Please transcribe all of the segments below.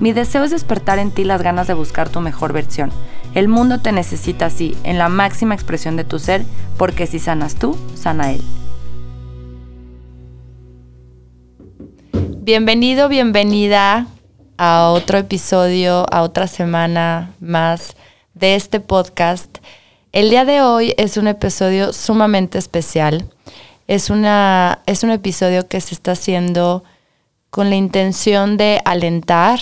Mi deseo es despertar en ti las ganas de buscar tu mejor versión. El mundo te necesita así, en la máxima expresión de tu ser, porque si sanas tú, sana él. Bienvenido, bienvenida a otro episodio, a otra semana más de este podcast. El día de hoy es un episodio sumamente especial. Es, una, es un episodio que se está haciendo con la intención de alentar,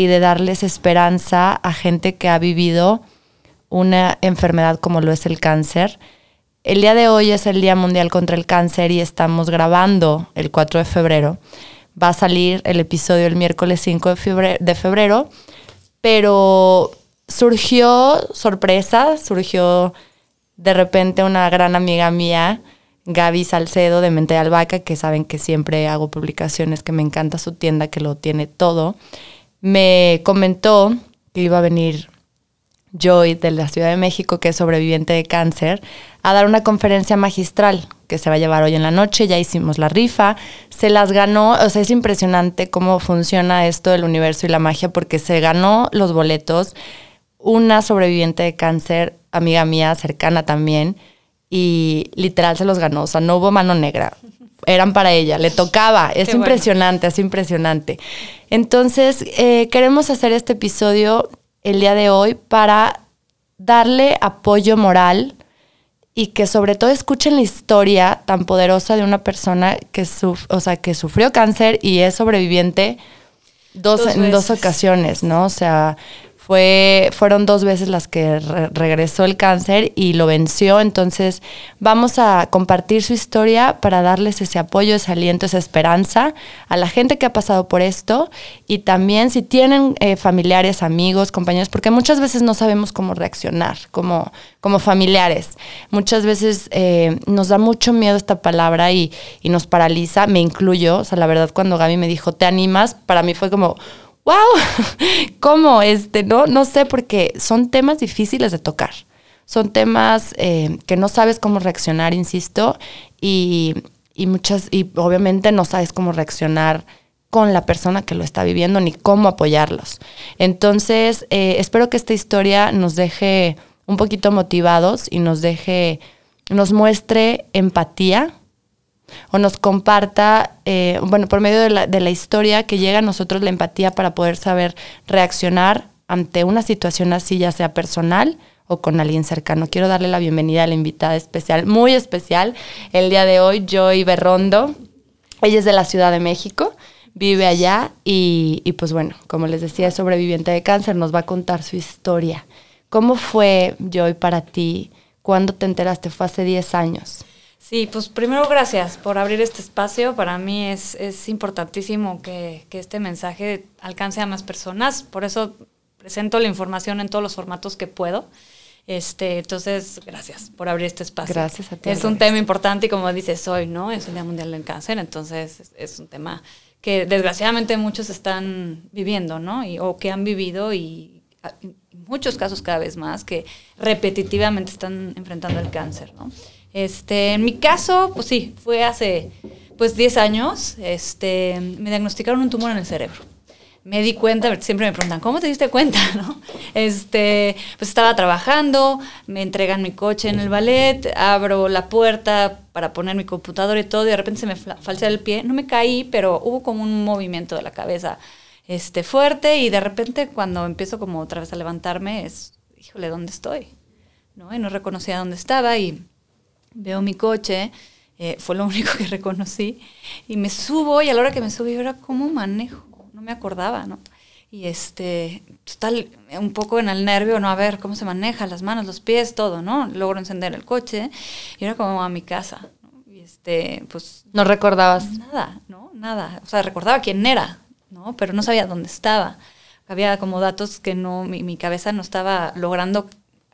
y de darles esperanza a gente que ha vivido una enfermedad como lo es el cáncer. El día de hoy es el Día Mundial contra el Cáncer y estamos grabando el 4 de febrero. Va a salir el episodio el miércoles 5 de febrero, pero surgió sorpresa, surgió de repente una gran amiga mía, Gaby Salcedo de Mente de Albahaca, que saben que siempre hago publicaciones, que me encanta su tienda, que lo tiene todo me comentó que iba a venir Joy de la Ciudad de México, que es sobreviviente de cáncer, a dar una conferencia magistral que se va a llevar hoy en la noche. Ya hicimos la rifa, se las ganó. O sea, es impresionante cómo funciona esto del universo y la magia, porque se ganó los boletos una sobreviviente de cáncer, amiga mía, cercana también, y literal se los ganó. O sea, no hubo mano negra eran para ella, le tocaba. Es impresionante, es impresionante. Entonces, eh, queremos hacer este episodio el día de hoy para darle apoyo moral y que sobre todo escuchen la historia tan poderosa de una persona que, o sea, que sufrió cáncer y es sobreviviente dos, en dos ocasiones, ¿no? O sea, fue, fueron dos veces las que regresó el cáncer y lo venció. Entonces vamos a compartir su historia para darles ese apoyo, ese aliento, esa esperanza a la gente que ha pasado por esto y también si tienen eh, familiares, amigos, compañeros, porque muchas veces no sabemos cómo reaccionar como, como familiares. Muchas veces eh, nos da mucho miedo esta palabra y, y nos paraliza, me incluyo. O sea, la verdad cuando Gaby me dijo, ¿te animas? Para mí fue como wow, ¿cómo? Este, no, no sé, porque son temas difíciles de tocar. Son temas eh, que no sabes cómo reaccionar, insisto, y, muchas, y obviamente no sabes cómo reaccionar con la persona que lo está viviendo ni cómo apoyarlos. Entonces, eh, espero que esta historia nos deje un poquito motivados y nos deje, nos muestre empatía o nos comparta, eh, bueno, por medio de la, de la historia que llega a nosotros la empatía para poder saber reaccionar ante una situación así, ya sea personal o con alguien cercano. Quiero darle la bienvenida a la invitada especial, muy especial, el día de hoy, Joy Berrondo. Ella es de la Ciudad de México, vive allá y, y pues bueno, como les decía, es sobreviviente de cáncer, nos va a contar su historia. ¿Cómo fue, Joy, para ti? ¿Cuándo te enteraste? Fue hace 10 años. Sí, pues primero gracias por abrir este espacio. Para mí es, es importantísimo que, que, este mensaje alcance a más personas. Por eso presento la información en todos los formatos que puedo. Este, entonces, gracias por abrir este espacio. Gracias a ti. Es un tema importante y como dices hoy, ¿no? Es el Día Mundial del Cáncer, entonces es, es un tema que desgraciadamente muchos están viviendo, ¿no? Y, o que han vivido y en muchos casos cada vez más que repetitivamente están enfrentando el cáncer, ¿no? Este, en mi caso, pues sí, fue hace pues 10 años, este, me diagnosticaron un tumor en el cerebro. Me di cuenta, siempre me preguntan, ¿cómo te diste cuenta? ¿No? Este, pues estaba trabajando, me entregan mi coche en el ballet, abro la puerta para poner mi computadora y todo, y de repente se me falsea el pie. No me caí, pero hubo como un movimiento de la cabeza este, fuerte, y de repente cuando empiezo como otra vez a levantarme, es, híjole, ¿dónde estoy? ¿No? Y no reconocía dónde estaba, y veo mi coche, eh, fue lo único que reconocí, y me subo, y a la hora que me subí, era cómo manejo, no me acordaba, ¿no? Y este, total, un poco en el nervio, ¿no? A ver cómo se maneja, las manos, los pies, todo, ¿no? Logro encender el coche, y era como a mi casa, ¿no? Y este, pues... ¿No recordabas? Nada, ¿no? Nada. O sea, recordaba quién era, ¿no? Pero no sabía dónde estaba. había como datos que no, mi, mi cabeza no estaba logrando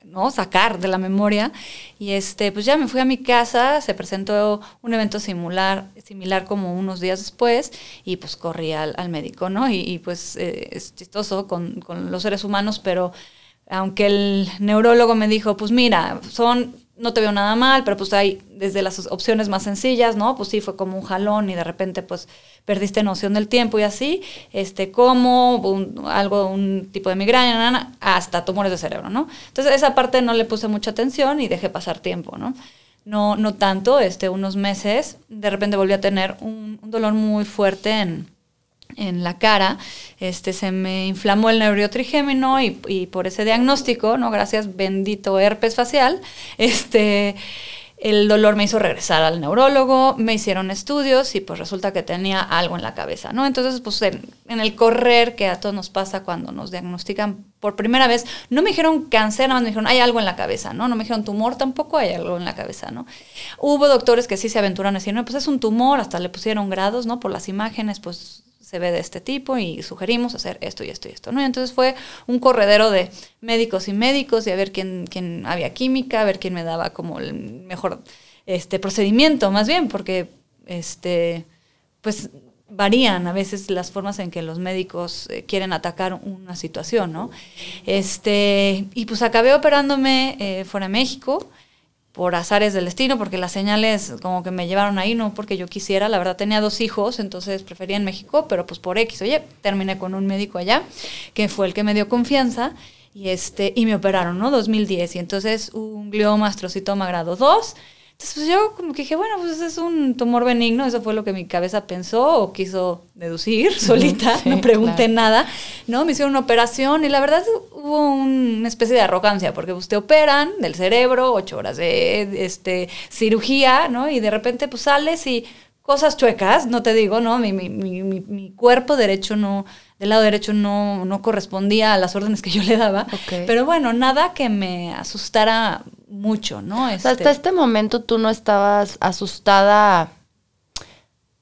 ¿no? sacar de la memoria. Y este, pues ya me fui a mi casa, se presentó un evento similar, similar como unos días después, y pues corrí al, al médico, ¿no? Y, pues eh, es chistoso con, con los seres humanos, pero aunque el neurólogo me dijo, pues mira, son no te veo nada mal, pero pues hay desde las opciones más sencillas, ¿no? Pues sí, fue como un jalón y de repente pues perdiste noción del tiempo y así, este, como un, algo, un tipo de migraña, hasta tumores de cerebro, ¿no? Entonces esa parte no le puse mucha atención y dejé pasar tiempo, ¿no? No, no tanto, este, unos meses, de repente volví a tener un, un dolor muy fuerte en, en la cara, este, se me inflamó el nervio trigémino y, por ese diagnóstico, ¿no? Gracias, bendito herpes facial, este, el dolor me hizo regresar al neurólogo, me hicieron estudios y pues resulta que tenía algo en la cabeza, ¿no? Entonces, pues en, en el correr que a todos nos pasa cuando nos diagnostican por primera vez, no me dijeron cáncer, nada más me dijeron, hay algo en la cabeza, ¿no? No me dijeron tumor, tampoco hay algo en la cabeza, ¿no? Hubo doctores que sí se aventuraron a decir, no, pues es un tumor, hasta le pusieron grados, ¿no? Por las imágenes, pues se ve de este tipo y sugerimos hacer esto y esto y esto, ¿no? Y entonces fue un corredero de médicos y médicos y a ver quién, quién había química, a ver quién me daba como el mejor este procedimiento, más bien, porque este pues varían a veces las formas en que los médicos eh, quieren atacar una situación, ¿no? Este, y pues acabé operándome eh, fuera de México, por azares del destino, porque las señales como que me llevaron ahí, no porque yo quisiera, la verdad tenía dos hijos, entonces prefería en México, pero pues por X, oye, terminé con un médico allá, que fue el que me dio confianza, y este, y me operaron, ¿no? 2010, y entonces un gliomastrocitoma grado 2, entonces pues yo como que dije, bueno, pues es un tumor benigno, eso fue lo que mi cabeza pensó o quiso deducir solita, sí, no pregunté claro. nada, ¿no? Me hicieron una operación y la verdad hubo una especie de arrogancia, porque pues te operan del cerebro, ocho horas de este, cirugía, ¿no? Y de repente pues sales y cosas chuecas, no te digo, ¿no? Mi, mi, mi, mi cuerpo derecho no, del lado derecho no, no, correspondía a las órdenes que yo le daba. Okay. Pero bueno, nada que me asustara mucho, ¿no? Este... O sea, hasta este momento tú no estabas asustada.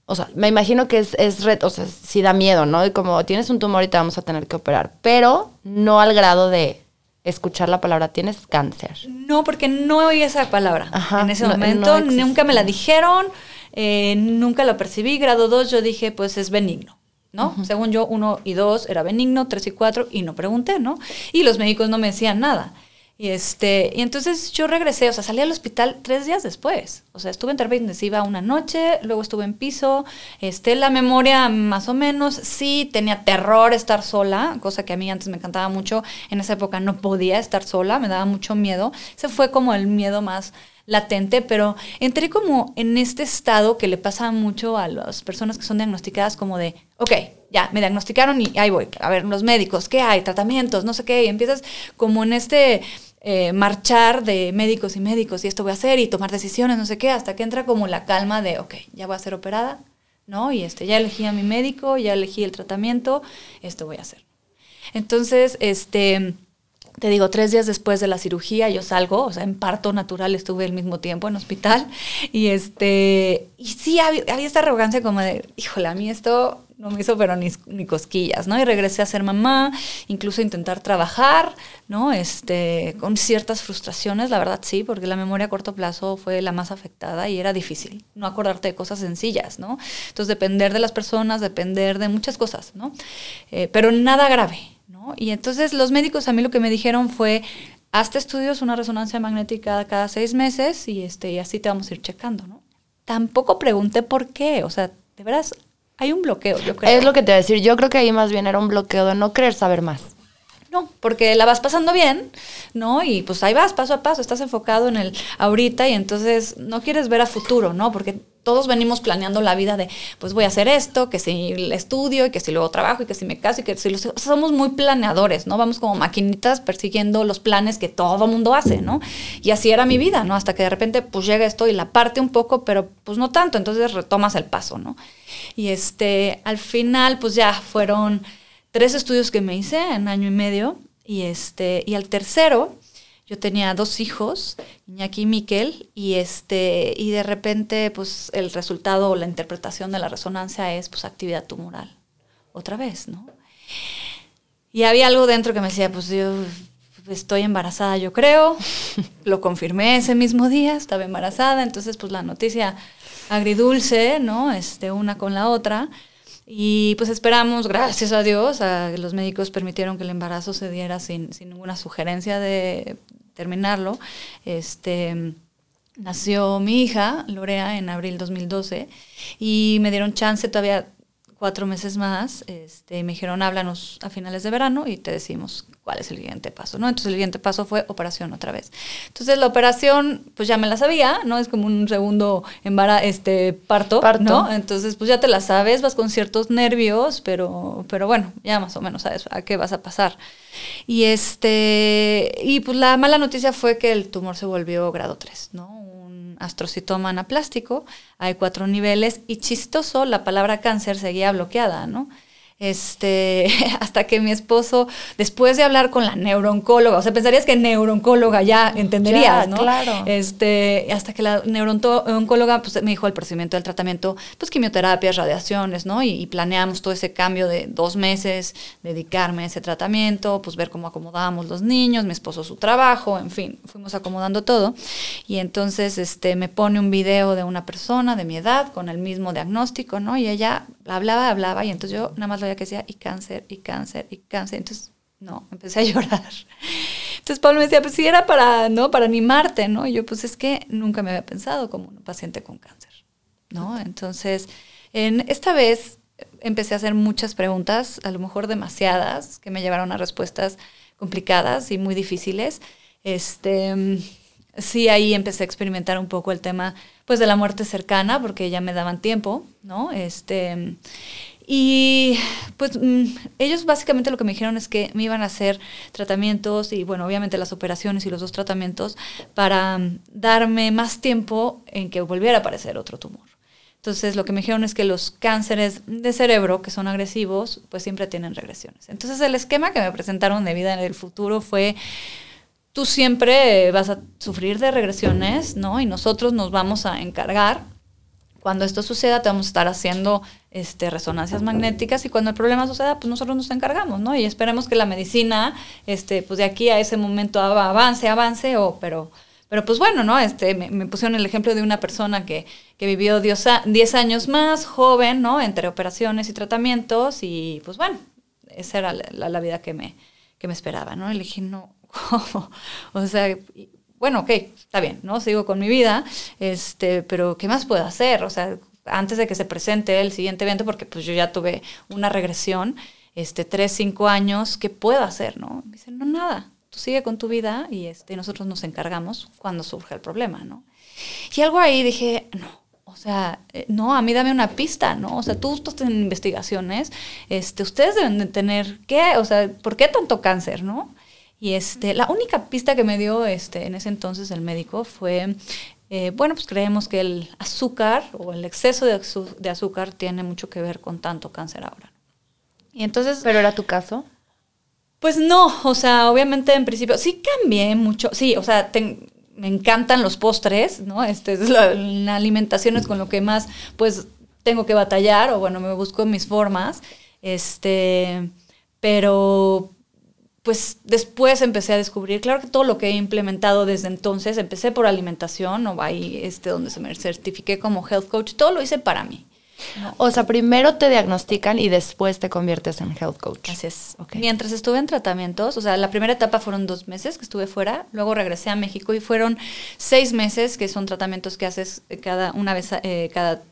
O sea, me imagino que es, es red, o sea, sí da miedo, ¿no? Y como tienes un tumor y te vamos a tener que operar, pero no al grado de escuchar la palabra tienes cáncer. No, porque no oí esa palabra Ajá, en ese no, momento, no nunca me la dijeron, eh, nunca la percibí. Grado 2 yo dije, pues es benigno. ¿no? Uh -huh. Según yo, uno y dos era benigno, tres y cuatro, y no pregunté, ¿no? Y los médicos no me decían nada. Y, este, y entonces yo regresé, o sea, salí al hospital tres días después. O sea, estuve en terapia intensiva una noche, luego estuve en piso. Este, la memoria más o menos, sí, tenía terror estar sola, cosa que a mí antes me encantaba mucho. En esa época no podía estar sola, me daba mucho miedo. Ese fue como el miedo más latente, pero entré como en este estado que le pasa mucho a las personas que son diagnosticadas como de, ok, ya, me diagnosticaron y ahí voy, a ver, los médicos, ¿qué hay? Tratamientos, no sé qué, y empiezas como en este eh, marchar de médicos y médicos y esto voy a hacer y tomar decisiones, no sé qué, hasta que entra como la calma de, ok, ya voy a ser operada, ¿no? Y este, ya elegí a mi médico, ya elegí el tratamiento, esto voy a hacer. Entonces, este te digo, tres días después de la cirugía yo salgo, o sea, en parto natural estuve el mismo tiempo en hospital, y este, y sí había, había esta arrogancia como de, híjole, a mí esto no me hizo pero ni, ni, cosquillas, ¿no? Y regresé a ser mamá, incluso intentar trabajar, ¿no? Este, con ciertas frustraciones, la verdad sí, porque la memoria a corto plazo fue la más afectada y era difícil, no acordarte de cosas sencillas, ¿no? Entonces depender de las personas, depender de muchas cosas, ¿no? Eh, pero nada grave, ¿no? Y entonces los médicos a mí lo que me dijeron fue, hazte estudios, una resonancia magnética cada seis meses y, este, y así te vamos a ir checando, ¿no? Tampoco pregunté por qué, o sea, de veras hay un bloqueo, yo creo. Es lo que te voy a decir. Yo creo que ahí más bien era un bloqueo de no querer saber más. No, porque la vas pasando bien, ¿no? Y pues ahí vas, paso a paso, estás enfocado en el ahorita y entonces no quieres ver a futuro, ¿no? Porque todos venimos planeando la vida de, pues voy a hacer esto, que si estudio y que si luego trabajo y que si me caso y que si los, o sea, somos muy planeadores, ¿no? Vamos como maquinitas persiguiendo los planes que todo mundo hace, ¿no? Y así era mi vida, ¿no? Hasta que de repente pues llega esto y la parte un poco, pero pues no tanto, entonces retomas el paso, ¿no? Y este, al final pues ya fueron tres estudios que me hice en año y medio y este, y al tercero yo tenía dos hijos, Iñaki y Miquel, y este, y de repente, pues, el resultado o la interpretación de la resonancia es pues actividad tumoral. Otra vez, ¿no? Y había algo dentro que me decía, pues yo estoy embarazada, yo creo. Lo confirmé ese mismo día, estaba embarazada, entonces pues la noticia agridulce, ¿no? Este, una con la otra. Y pues esperamos, gracias a Dios, a los médicos permitieron que el embarazo se diera sin, sin ninguna sugerencia de terminarlo. Este, nació mi hija, Lorea, en abril 2012, y me dieron chance todavía cuatro meses más, este, me dijeron, háblanos a finales de verano y te decimos cuál es el siguiente paso, ¿no? Entonces el siguiente paso fue operación otra vez. Entonces la operación, pues ya me la sabía, ¿no? Es como un segundo este, parto, Parto. ¿no? Entonces, pues ya te la sabes, vas con ciertos nervios, pero, pero bueno, ya más o menos sabes a qué vas a pasar. Y este, y pues la mala noticia fue que el tumor se volvió grado 3, ¿no? Astrocitoma anaplástico, hay cuatro niveles, y chistoso, la palabra cáncer seguía bloqueada, ¿no? Este, hasta que mi esposo, después de hablar con la neurooncóloga, o sea, pensarías que neuroncóloga ya entenderías, Ya, ¿no? claro. Este, hasta que la neurooncóloga pues, me dijo el procedimiento del tratamiento, pues quimioterapias, radiaciones, ¿no? Y, y planeamos todo ese cambio de dos meses, dedicarme a ese tratamiento, pues ver cómo acomodábamos los niños, mi esposo su trabajo, en fin, fuimos acomodando todo. Y entonces este, me pone un video de una persona de mi edad con el mismo diagnóstico, ¿no? Y ella hablaba, hablaba, y entonces yo nada más lo que decía, y cáncer, y cáncer, y cáncer. Entonces, no, empecé a llorar. Entonces Pablo me decía, pues sí, era para, ¿no? Para animarte, ¿no? Y yo, pues es que nunca me había pensado como un paciente con cáncer, ¿no? Entonces, en, esta vez empecé a hacer muchas preguntas, a lo mejor demasiadas, que me llevaron a respuestas complicadas y muy difíciles. Este, sí, ahí empecé a experimentar un poco el tema, pues, de la muerte cercana, porque ya me daban tiempo, ¿no? Este, y pues mm, ellos básicamente lo que me dijeron es que me iban a hacer tratamientos y bueno, obviamente las operaciones y los dos tratamientos para mm, darme más tiempo en que volviera a aparecer otro tumor. Entonces lo que me dijeron es que los cánceres de cerebro, que son agresivos, pues siempre tienen regresiones. Entonces el esquema que me presentaron de vida en el futuro fue, tú siempre vas a sufrir de regresiones, ¿no? Y nosotros nos vamos a encargar cuando esto suceda, te vamos a estar haciendo este, resonancias magnéticas y cuando el problema suceda, pues nosotros nos encargamos, ¿no? Y esperemos que la medicina, este, pues de aquí a ese momento avance, avance, o, pero, pero pues bueno, ¿no? Este, me, pusieron el ejemplo de una persona que, que vivió 10 años más, joven, ¿no? Entre operaciones y tratamientos y pues bueno, esa era la, la vida que me, que me esperaba, ¿no? Y le dije, no, ¿cómo? O sea, bueno, ok, está bien, ¿no? Sigo con mi vida, este, pero ¿qué más puedo hacer? O sea, antes de que se presente el siguiente evento, porque pues yo ya tuve una regresión, este, tres, cinco años, ¿qué puedo hacer, no? Me dicen, no, nada, tú sigue con tu vida y este, nosotros nos encargamos cuando surge el problema, ¿no? Y algo ahí dije, no, o sea, eh, no, a mí dame una pista, ¿no? O sea, tú estás en investigaciones, este, ustedes deben de tener, ¿qué? O sea, ¿por qué tanto cáncer, no? Y este, la única pista que me dio este, en ese entonces el médico fue, eh, bueno, pues creemos que el azúcar o el exceso de, azúcar tiene mucho que ver con tanto cáncer ahora. Y entonces, ¿Pero era tu caso? pues no, o sea, obviamente en principio sí cambié mucho, sí, o sea, ten- me encantan los postres, ¿no? Este es la, la alimentación es con lo que más, pues, tengo que batallar o bueno, me busco mis formas, este, pero pues después empecé a descubrir, claro que todo lo que he implementado desde entonces, empecé por alimentación, o ahí este, donde se me certifiqué como health coach, todo lo hice para mí. O sea, primero te diagnostican y después te conviertes en health coach. Así es. Mientras estuve en tratamientos, o sea, la primera etapa fueron dos meses que estuve fuera, luego regresé a México y fueron seis meses, que son tratamientos que haces eh, cada una vez eh, cada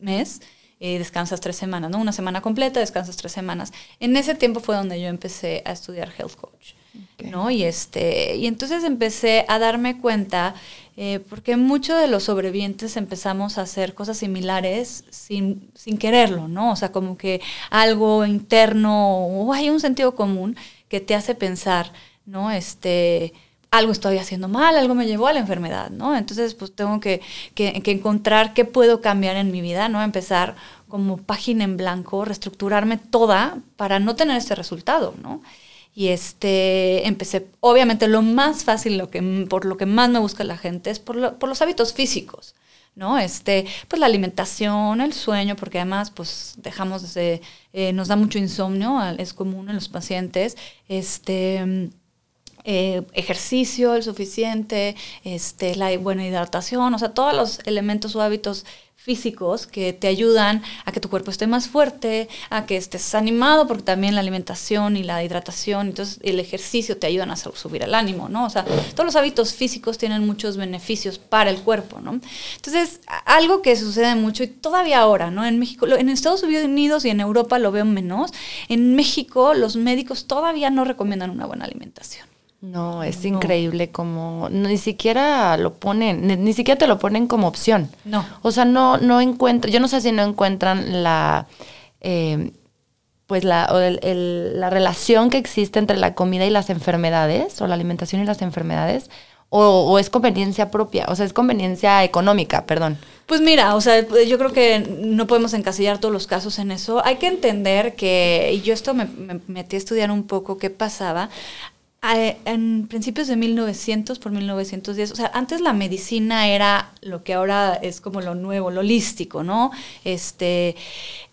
mes. Eh, descansas tres semanas, ¿no? Una semana completa, descansas tres semanas. En ese tiempo fue donde yo empecé a estudiar health coach. ¿no? Y, este, y entonces empecé a darme cuenta, eh, porque muchos de los sobrevivientes empezamos a hacer cosas similares sin, sin quererlo, ¿no? O sea, como que algo interno o hay un sentido común que te hace pensar, ¿no? Este, algo estoy haciendo mal, algo me llevó a la enfermedad, ¿no? Entonces, pues tengo que, que, que encontrar qué puedo cambiar en mi vida, ¿no? Empezar como página en blanco, reestructurarme toda para no tener ese resultado, ¿no? Y este, empecé, obviamente lo más fácil, lo que, por lo que más me busca la gente es por, lo- por los hábitos físicos, ¿no? Este, pues la alimentación, el sueño, porque además, pues dejamos de, eh, nos da mucho insomnio, es común en los pacientes, este, eh, ejercicio el suficiente, este, la buena hidratación, o sea, todos los elementos o hábitos físicos que te ayudan a que tu cuerpo esté más fuerte, a que estés animado, porque también la alimentación y la hidratación, entonces el ejercicio te ayudan a subir el ánimo, ¿no? O sea, todos los hábitos físicos tienen muchos beneficios para el cuerpo, ¿no? Entonces, algo que sucede mucho y todavía ahora, ¿no? En México, en Estados Unidos y en Europa lo veo menos, en México los médicos todavía no recomiendan una buena alimentación. No, es increíble como ni siquiera lo ponen, ni, siquiera te lo ponen como opción. No. O sea, no, no encuentran, yo no sé si no encuentran la, eh, pues la, la relación que existe entre la comida y las enfermedades, o la alimentación y las enfermedades, o, es conveniencia propia, o sea, es conveniencia económica, perdón. Pues mira, o sea, yo creo que no podemos encasillar todos los casos en eso. Hay que entender que, y yo esto me, me metí a estudiar un poco qué pasaba en principios de 1900 por 1910, o sea, antes la medicina era lo que ahora es como lo nuevo, lo holístico, ¿no? Este,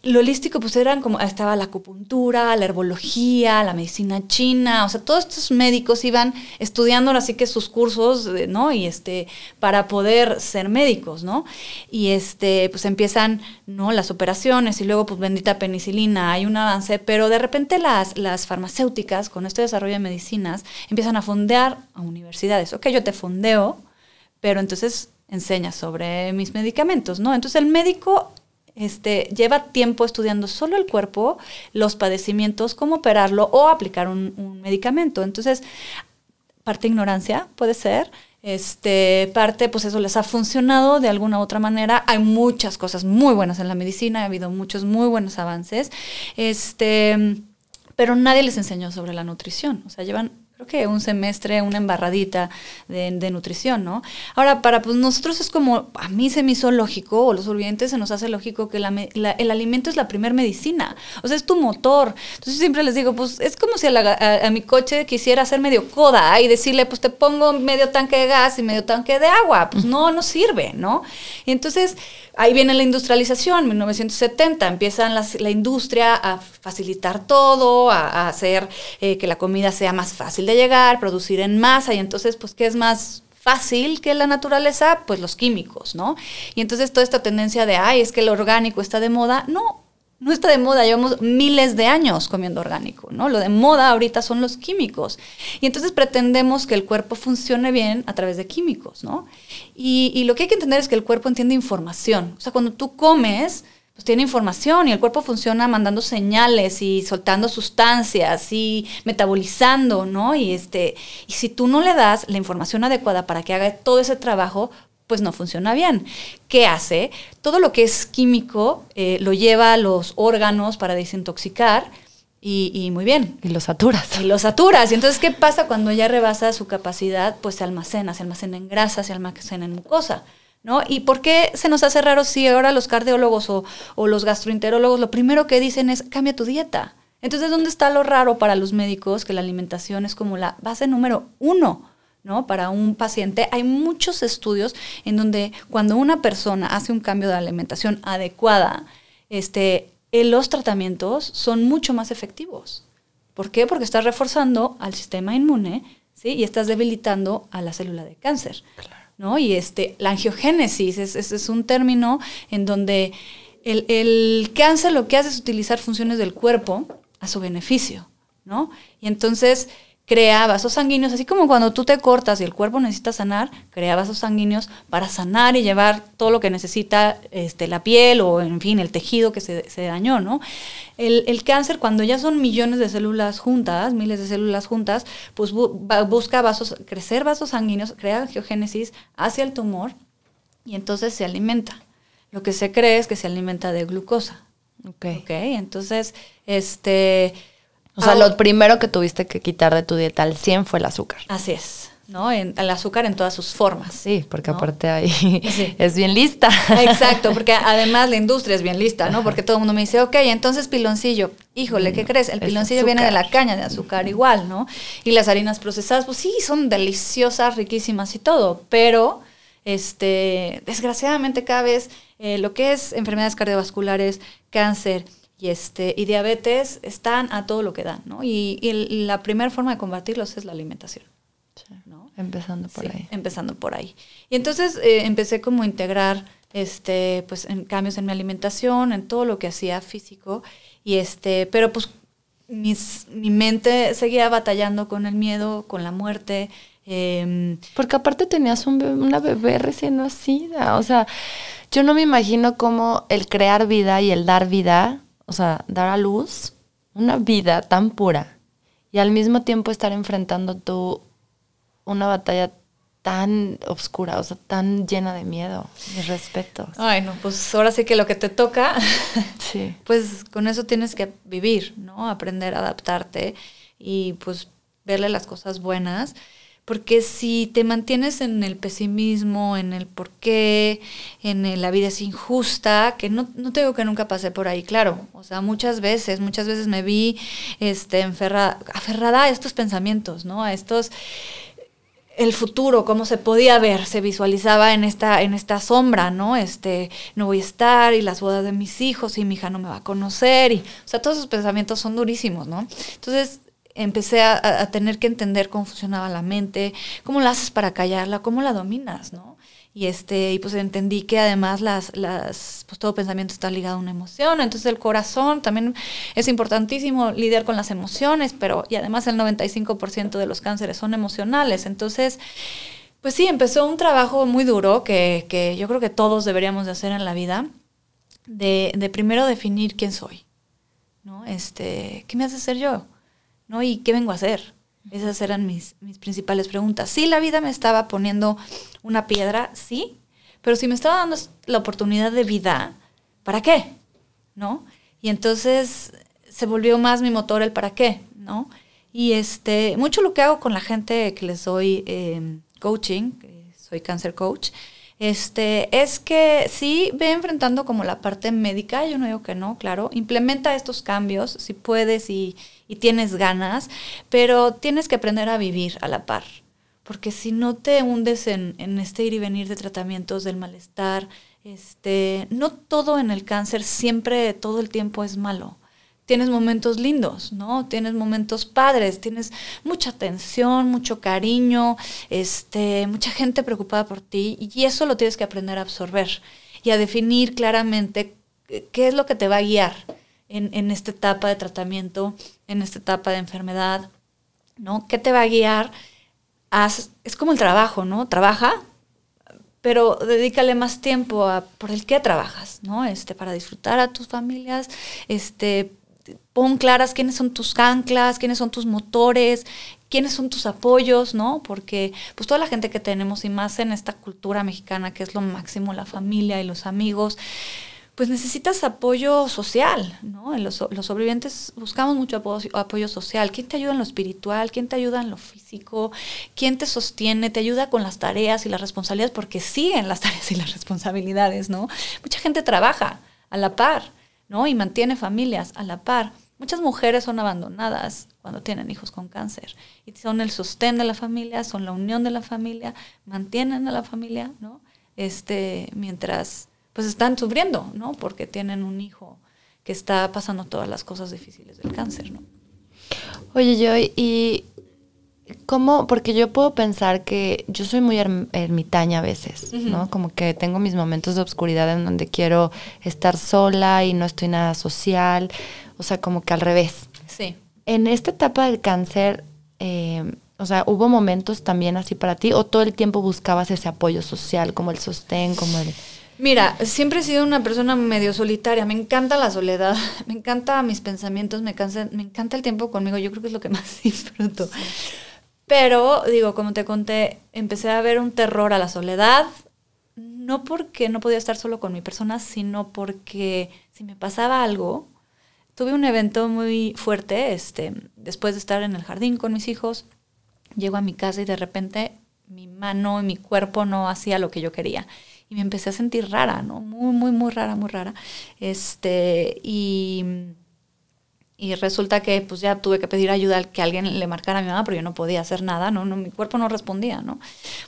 lo holístico pues eran como, estaba la acupuntura, la herbología, la medicina china, o sea, todos estos médicos iban estudiando así que sus cursos, ¿no? Y este, para poder ser médicos, ¿no? Y este, pues empiezan, ¿no? Las operaciones y luego pues bendita penicilina, hay un avance, pero de repente las, las farmacéuticas con este desarrollo de medicinas empiezan a fondear a universidades. Ok, yo te fondeo, pero entonces enseña sobre mis medicamentos, ¿no? Entonces el médico este, lleva tiempo estudiando solo el cuerpo, los padecimientos, cómo operarlo o aplicar un, medicamento. Entonces, parte ignorancia puede ser, este, parte, pues eso les ha funcionado de alguna u otra manera. Hay muchas cosas muy buenas en la medicina, ha habido muchos muy buenos avances, este, pero nadie les enseñó sobre la nutrición. O sea, llevan creo que un semestre, una embarradita de, nutrición, ¿no? Ahora, para pues, nosotros es como, a mí se me hizo lógico, o los oyentes se nos hace lógico que el alimento es la primer medicina, o sea, es tu motor. Entonces siempre les digo, pues es como si a, mi coche quisiera hacer medio coda y decirle, pues te pongo medio tanque de gas y medio tanque de agua, pues no, no sirve, ¿no? Y entonces ahí viene la industrialización, 1970, empiezan la industria a facilitar todo, a, hacer eh, que la comida sea más fácil de llegar, producir en masa, y entonces, pues, ¿qué es más fácil que la naturaleza? Pues los químicos, ¿no? Y entonces toda esta tendencia de, ay, es que el orgánico está de moda, no, no está de moda, llevamos miles de años comiendo orgánico, ¿no? Lo de moda ahorita son los químicos. Y entonces pretendemos que el cuerpo funcione bien a través de químicos, ¿no? Y, y lo que hay que entender es que el cuerpo entiende información. O sea, cuando tú comes, pues tiene información y el cuerpo funciona mandando señales y soltando sustancias y metabolizando, ¿no? Y este, y si tú no le das la información adecuada para que haga todo ese trabajo, pues no funciona bien. ¿Qué hace? Todo lo que es químico eh, lo lleva a los órganos para desintoxicar y, y, muy bien. Y lo saturas. Y lo saturas. Y entonces, ¿qué pasa cuando ya rebasa su capacidad? Pues se almacena, se almacena en grasa, se almacena en mucosa. ¿No? ¿Y por qué se nos hace raro si ahora los cardiólogos o, los gastroenterólogos lo primero que dicen es cambia tu dieta? Entonces, ¿dónde está lo raro para los médicos que la alimentación es como la base número uno? ¿no? Para un paciente hay muchos estudios en donde cuando una persona hace un cambio de alimentación adecuada, este, eh, los tratamientos son mucho más efectivos. ¿Por qué? Porque estás reforzando al sistema inmune, ¿sí? Y estás debilitando a la célula de cáncer. ¿No? Y este, la angiogénesis es, es, un término en donde el, el, cáncer lo que hace es utilizar funciones del cuerpo a su beneficio, ¿no? Y entonces crea vasos sanguíneos, así como cuando tú te cortas y el cuerpo necesita sanar, crea vasos sanguíneos para sanar y llevar todo lo que necesita este, la piel o, en fin, el tejido que se, se dañó, ¿no? El, el, cáncer, cuando ya son millones de células juntas, miles de células juntas, pues busca vasos, crecer vasos sanguíneos, crea angiogénesis hacia el tumor y entonces se alimenta. Lo que se cree es que se alimenta de glucosa. Ok. Ok, entonces, este... O sea, lo primero que tuviste que quitar de tu dieta al 100 fue el azúcar. Así es. ¿no? En, el azúcar en todas sus formas. Sí, porque aparte ahí es bien lista. Exacto, porque además la industria es bien lista, ¿no? Porque todo el mundo me dice, ok, entonces piloncillo. Híjole, ¿qué crees? El piloncillo viene de la caña de azúcar igual, ¿no? Y las harinas procesadas, pues sí, son deliciosas, riquísimas y todo, pero Este, desgraciadamente cada vez eh, lo que es enfermedades cardiovasculares, cáncer y, este, y diabetes están a todo lo que dan, ¿no? Y, la primera forma de combatirlos es la alimentación. ¿no? Empezando por ahí. Empezando por ahí. Y entonces eh, empecé como a integrar este, pues, en cambios en mi alimentación, en todo lo que hacía físico. Y este, pero pues mis, mi mente seguía batallando con el miedo, con la muerte. Em, Porque aparte tenías un una bebé recién nacida. O sea, yo no me imagino cómo el crear vida y el dar vida, o sea, dar a luz una vida tan pura y al mismo tiempo estar enfrentando tú una batalla tan oscura, o sea, tan llena de miedo. Mis respetos. Ay, no, pues ahora sí que lo que te toca, sí. pues con eso tienes que vivir, ¿no? Aprender a adaptarte y pues verle las cosas buenas. Porque si te mantienes en el pesimismo, en el por qué, en la vida es injusta, que no, no te digo que nunca pasé por ahí, claro. O sea, muchas veces, muchas veces me vi este, aferrada a estos pensamientos, ¿no? A estos el futuro, cómo se podía ver, se visualizaba en esta, en esta sombra, ¿no? Este, no voy a estar, y las bodas de mis hijos, y mi hija no me va a conocer, y, o sea, todos esos pensamientos son durísimos, ¿no? Entonces, empecé a, a tener que entender cómo funcionaba la mente, cómo la haces para callarla, cómo la dominas, ¿no? y este y pues entendí que además las las pues todo pensamiento está ligado a una emoción entonces el corazón también es importantísimo lidiar con las emociones pero y además el 95% de los cánceres son emocionales entonces pues sí empezó un trabajo muy duro que, que yo creo que todos deberíamos de hacer en la vida de, de primero definir quién soy no este qué me hace ser yo no y qué vengo a hacer esas eran mis, mis principales preguntas. Sí, la vida me estaba poniendo una piedra, sí, pero si me estaba dando la oportunidad de vida, ¿para qué? ¿No? Y entonces se volvió más mi motor el para qué, ¿no? Y este, mucho lo que hago con la gente que les doy em, coaching, soy cancer coach, este, es que sí ve enfrentando como la parte médica, yo no digo que no, claro, implementa estos cambios si puedes y, y tienes ganas, pero tienes que aprender a vivir a la par, porque si no te hundes en, en este ir y venir de tratamientos del malestar, este, no todo en el cáncer siempre, todo el tiempo es malo. Tienes momentos lindos, ¿no? Tienes momentos padres, tienes mucha atención, mucho cariño, este, mucha gente preocupada por ti y eso lo tienes que aprender a absorber y a definir claramente qué es lo que te va a guiar en, en esta etapa de tratamiento, en esta etapa de enfermedad, ¿no? ¿Qué te va a guiar? es como el trabajo, ¿no? Trabaja, pero dedícale más tiempo a por el qué trabajas, ¿no? Este, para disfrutar a tus familias, este, pon claras quiénes son tus anclas, quiénes son tus motores, quiénes son tus apoyos, ¿no? Porque pues toda la gente que tenemos y más en esta cultura mexicana que es lo máximo, la familia y los amigos, pues necesitas apoyo social, ¿no? Los, los sobrevivientes buscamos mucho apoyo, apoyo, social. ¿Quién te ayuda en lo espiritual? ¿Quién te ayuda en lo físico? ¿Quién te sostiene? ¿Te ayuda con las tareas y las responsabilidades? Porque siguen las tareas y las responsabilidades, ¿no? Mucha gente trabaja a la par, ¿no? Y mantiene familias a la par. Muchas mujeres son abandonadas cuando tienen hijos con cáncer y son el sostén de la familia, son la unión de la familia, mantienen a la familia, ¿no? Este, mientras pues están sufriendo, ¿no? Porque tienen un hijo que está pasando todas las cosas difíciles del cáncer, ¿no? Oye, yo, y ¿cómo? Porque yo puedo pensar que yo soy muy ermitaña a veces, ¿no? Como que tengo mis momentos de oscuridad en donde quiero estar sola y no estoy nada social, o sea, como que al revés. Sí. En esta etapa del cáncer, eh, o sea, ¿hubo momentos también así para ti o todo el tiempo buscabas ese apoyo social, como el sostén, como el... Mira, siempre he sido una persona medio solitaria. Me encanta la soledad, me encanta mis pensamientos, me, me encanta el tiempo conmigo. Yo creo que es lo que más disfruto. Pero, digo, como te conté, empecé a ver un terror a la soledad. No porque no podía estar solo con mi persona, sino porque si me pasaba algo, tuve un evento muy fuerte, este, después de estar en el jardín con mis hijos, llego a mi casa y de repente mi mano y mi cuerpo no hacía lo que yo quería y me empecé a sentir rara, ¿no? Muy, muy, muy rara, muy rara. Este, y, Y resulta que pues ya tuve que pedir ayuda que alguien le marcara a mi mamá, pero yo no podía hacer nada, ¿no? no mi cuerpo no respondía, ¿no?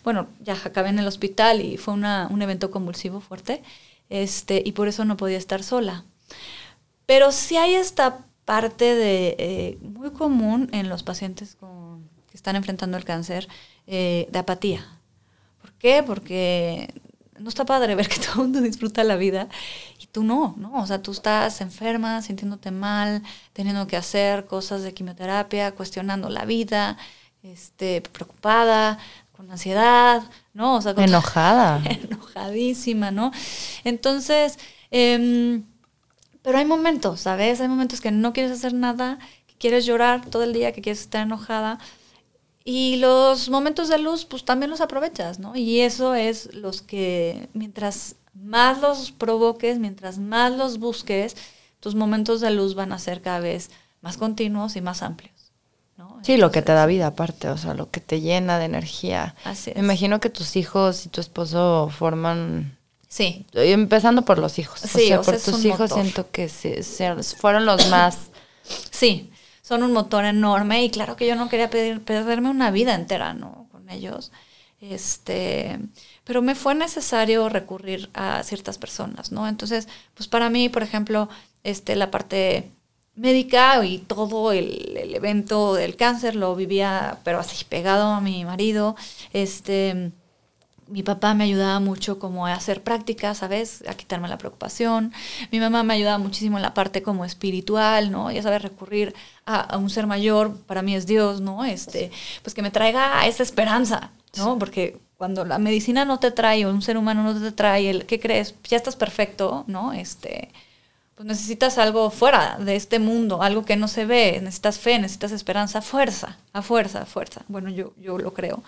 Bueno, ya acabé en el hospital y fue una, un evento convulsivo fuerte, este, y por eso no podía estar sola. Pero sí hay esta parte de, eh, muy común en los pacientes con, que están enfrentando el cáncer eh, de apatía. ¿Por qué? Porque no está padre ver que todo el mundo disfruta la vida y tú no, ¿no? O sea, tú estás enferma, sintiéndote mal, teniendo que hacer cosas de quimioterapia, cuestionando la vida, este, preocupada, con ansiedad, ¿no? O sea, enojada. enojadísima, ¿no? Entonces, eh, pero hay momentos, ¿sabes? Hay momentos que no quieres hacer nada, que quieres llorar todo el día, que quieres estar enojada. Y los momentos de luz, pues también los aprovechas, ¿no? Y eso es los que, mientras más los provoques, mientras más los busques, tus momentos de luz van a ser cada vez más continuos y más amplios. ¿no? Sí, lo que te da vida aparte, o sea, lo que te llena de energía. Así es. Me imagino que tus hijos y tu esposo forman Sí. Empezando por los hijos. Sí, o sea, o por tus hijos motor. siento que se- se- fueron los más. Sí, son un motor enorme y claro que yo no quería pedir- perderme una vida entera, ¿no? Con ellos. Este, pero me fue necesario recurrir a ciertas personas, ¿no? Entonces, pues para mí, por ejemplo, este, la parte médica y todo el, el evento del cáncer lo vivía, pero así pegado a mi marido. Este, mi papá me ayudaba mucho como a hacer prácticas, ¿sabes? A quitarme la preocupación. Mi mamá me ayudaba muchísimo en la parte como espiritual, ¿no? Ya sabes, recurrir a, a un ser mayor, para mí es Dios, ¿no? Este, pues que me traiga esa esperanza, ¿no? Porque cuando la medicina no te trae, o un ser humano no te trae, el, ¿qué crees? Ya estás perfecto, ¿no? Este, pues necesitas algo fuera de este mundo, algo que no se ve, necesitas fe, necesitas esperanza, fuerza, a fuerza, a fuerza. Bueno, yo, yo lo creo.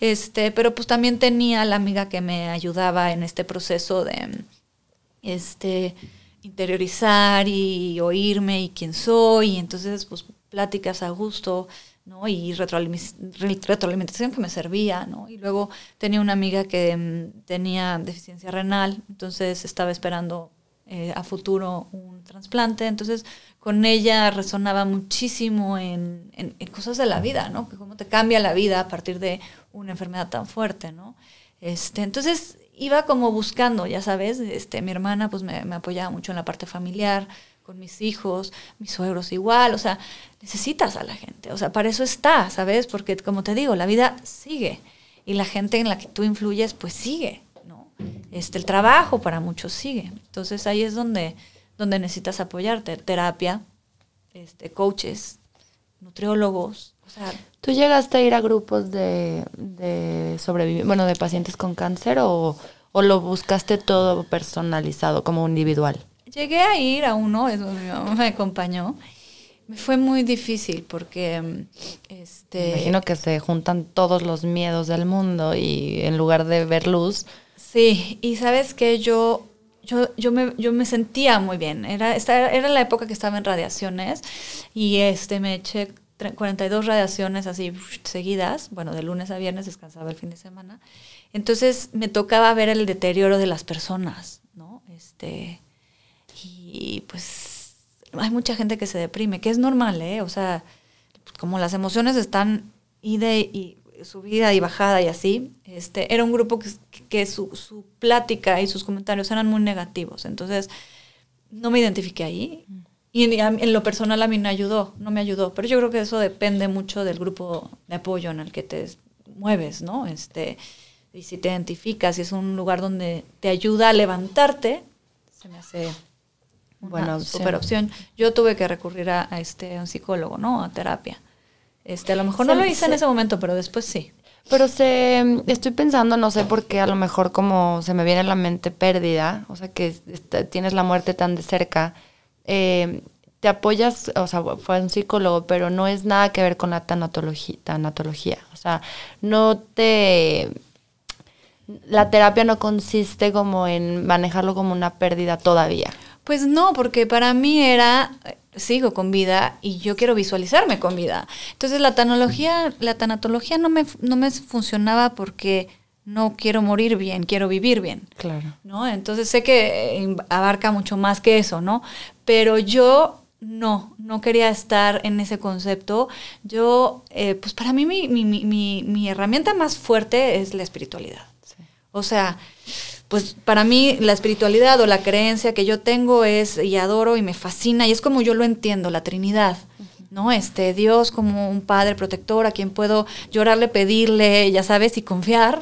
Este, pero pues también tenía la amiga que me ayudaba en este proceso de este interiorizar y oírme y quién soy, y entonces pues pláticas a gusto, ¿no? Y retroalimentación que me servía, ¿no? Y luego tenía una amiga que mm, tenía deficiencia renal, entonces estaba esperando eh, a futuro un trasplante, entonces con ella resonaba muchísimo en, en- cosas de la vida, ¿no? Que cómo te cambia la vida a partir de una enfermedad tan fuerte, ¿no? Este, entonces iba como buscando, ya sabes, este, mi hermana pues me, me apoyaba mucho en la parte familiar, con mis hijos, mis suegros igual, o sea, necesitas a la gente, o sea, para eso está, ¿sabes? Porque como te digo, la vida sigue y la gente en la que tú influyes pues sigue. Este, el trabajo para muchos sigue, entonces ahí es donde, donde necesitas apoyarte, terapia, este, coaches, nutriólogos, o sea, ¿Tú llegaste a ir a grupos de, de bueno, de pacientes con cáncer o, o lo buscaste todo personalizado, como individual? Llegué a ir a uno, es donde mi mamá me acompañó. Me fue muy difícil porque, mm, Me este, imagino que se juntan todos los miedos del mundo y en lugar de ver luz, sí, y sabes que yo, yo, yo, me, yo me sentía muy bien. Era, esta, era la época que estaba en radiaciones y este, me eché tre- 42 radiaciones así seguidas, bueno, de lunes a viernes, descansaba el fin de semana. Entonces me tocaba ver el deterioro de las personas, ¿no? Este, y pues hay mucha gente que se deprime, que es normal, ¿eh? O sea, como las emociones están y subida y bajada y así, este, era un grupo que, que su, su plática y sus comentarios eran muy negativos. Entonces, no me identifiqué ahí. Y en, en lo personal a mí no ayudó, no me ayudó. Pero yo creo que eso depende mucho del grupo de apoyo en el que te mueves, ¿no? Este, y si te identificas, si es un lugar donde te ayuda a levantarte, se me hace una opción. super opción. Yo tuve que recurrir a, a este, a un psicólogo, ¿no? A terapia. Este, a lo mejor no lo hice en se- ese momento, pero después sí. Pero se, estoy pensando, no sé por qué, a lo mejor como se me viene a la mente pérdida, o sea, que está- tienes la muerte tan de cerca, eh, te apoyas, o sea, fue un psicólogo, pero no es nada que ver con la tanatología, tanatología. O sea, no te... La terapia no consiste como en manejarlo como una pérdida todavía. Pues no, porque para mí era, sigo con vida y yo quiero visualizarme con vida. Entonces la tanatología, la tanatología no me, no me funcionaba porque no quiero morir bien, quiero vivir bien. Claro. ¿no? Entonces sé que eh, abarca mucho más que eso, ¿no? Pero yo no, no quería estar en ese concepto. Yo, eh, pues para mí mi, mi, mi, mi, herramienta más fuerte es la espiritualidad. O sea, pues para mí la espiritualidad o la creencia que yo tengo es y adoro y me fascina y es como yo lo entiendo, la Trinidad. ¿no? Este Dios como un padre protector a quien puedo llorarle, pedirle, ya sabes, y confiar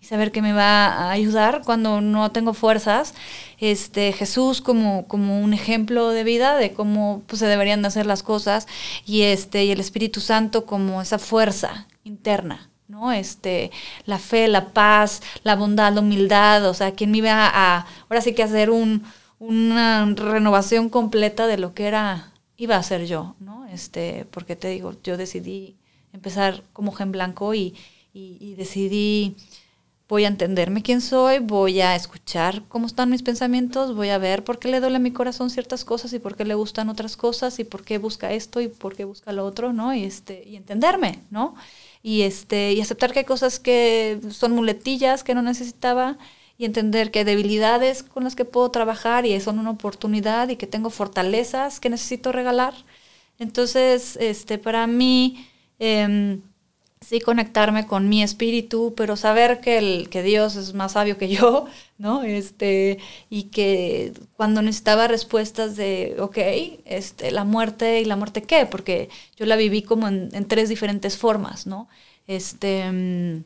y saber que me va a ayudar cuando no tengo fuerzas. Este Jesús como, como un ejemplo de vida de cómo pues, se deberían de hacer las cosas y este y el Espíritu Santo como esa fuerza interna. ¿No? Este, la fe, la paz, la bondad, la humildad, o sea, quien me iba a, ahora sí que hacer un, una renovación completa de lo que era, iba a ser yo, ¿no? Este, porque te digo, yo decidí empezar como gen blanco y, y decidí voy a entenderme quién soy, voy a escuchar cómo están mis pensamientos, voy a ver por qué le duele a mi corazón ciertas cosas y por qué le gustan otras cosas y por qué busca esto y por qué busca lo otro, ¿no? Y este y entenderme, ¿no? Y este y aceptar que hay cosas que son muletillas que no necesitaba y entender que hay debilidades con las que puedo trabajar y son una oportunidad y que tengo fortalezas que necesito regalar. Entonces, este para mí eh, sí conectarme con mi espíritu, pero saber que, el, que Dios es más sabio que yo, ¿no? Este, y que cuando necesitaba respuestas de, ok, este, la muerte y la muerte qué, porque yo la viví como en, en tres diferentes formas, ¿no? Este, mm,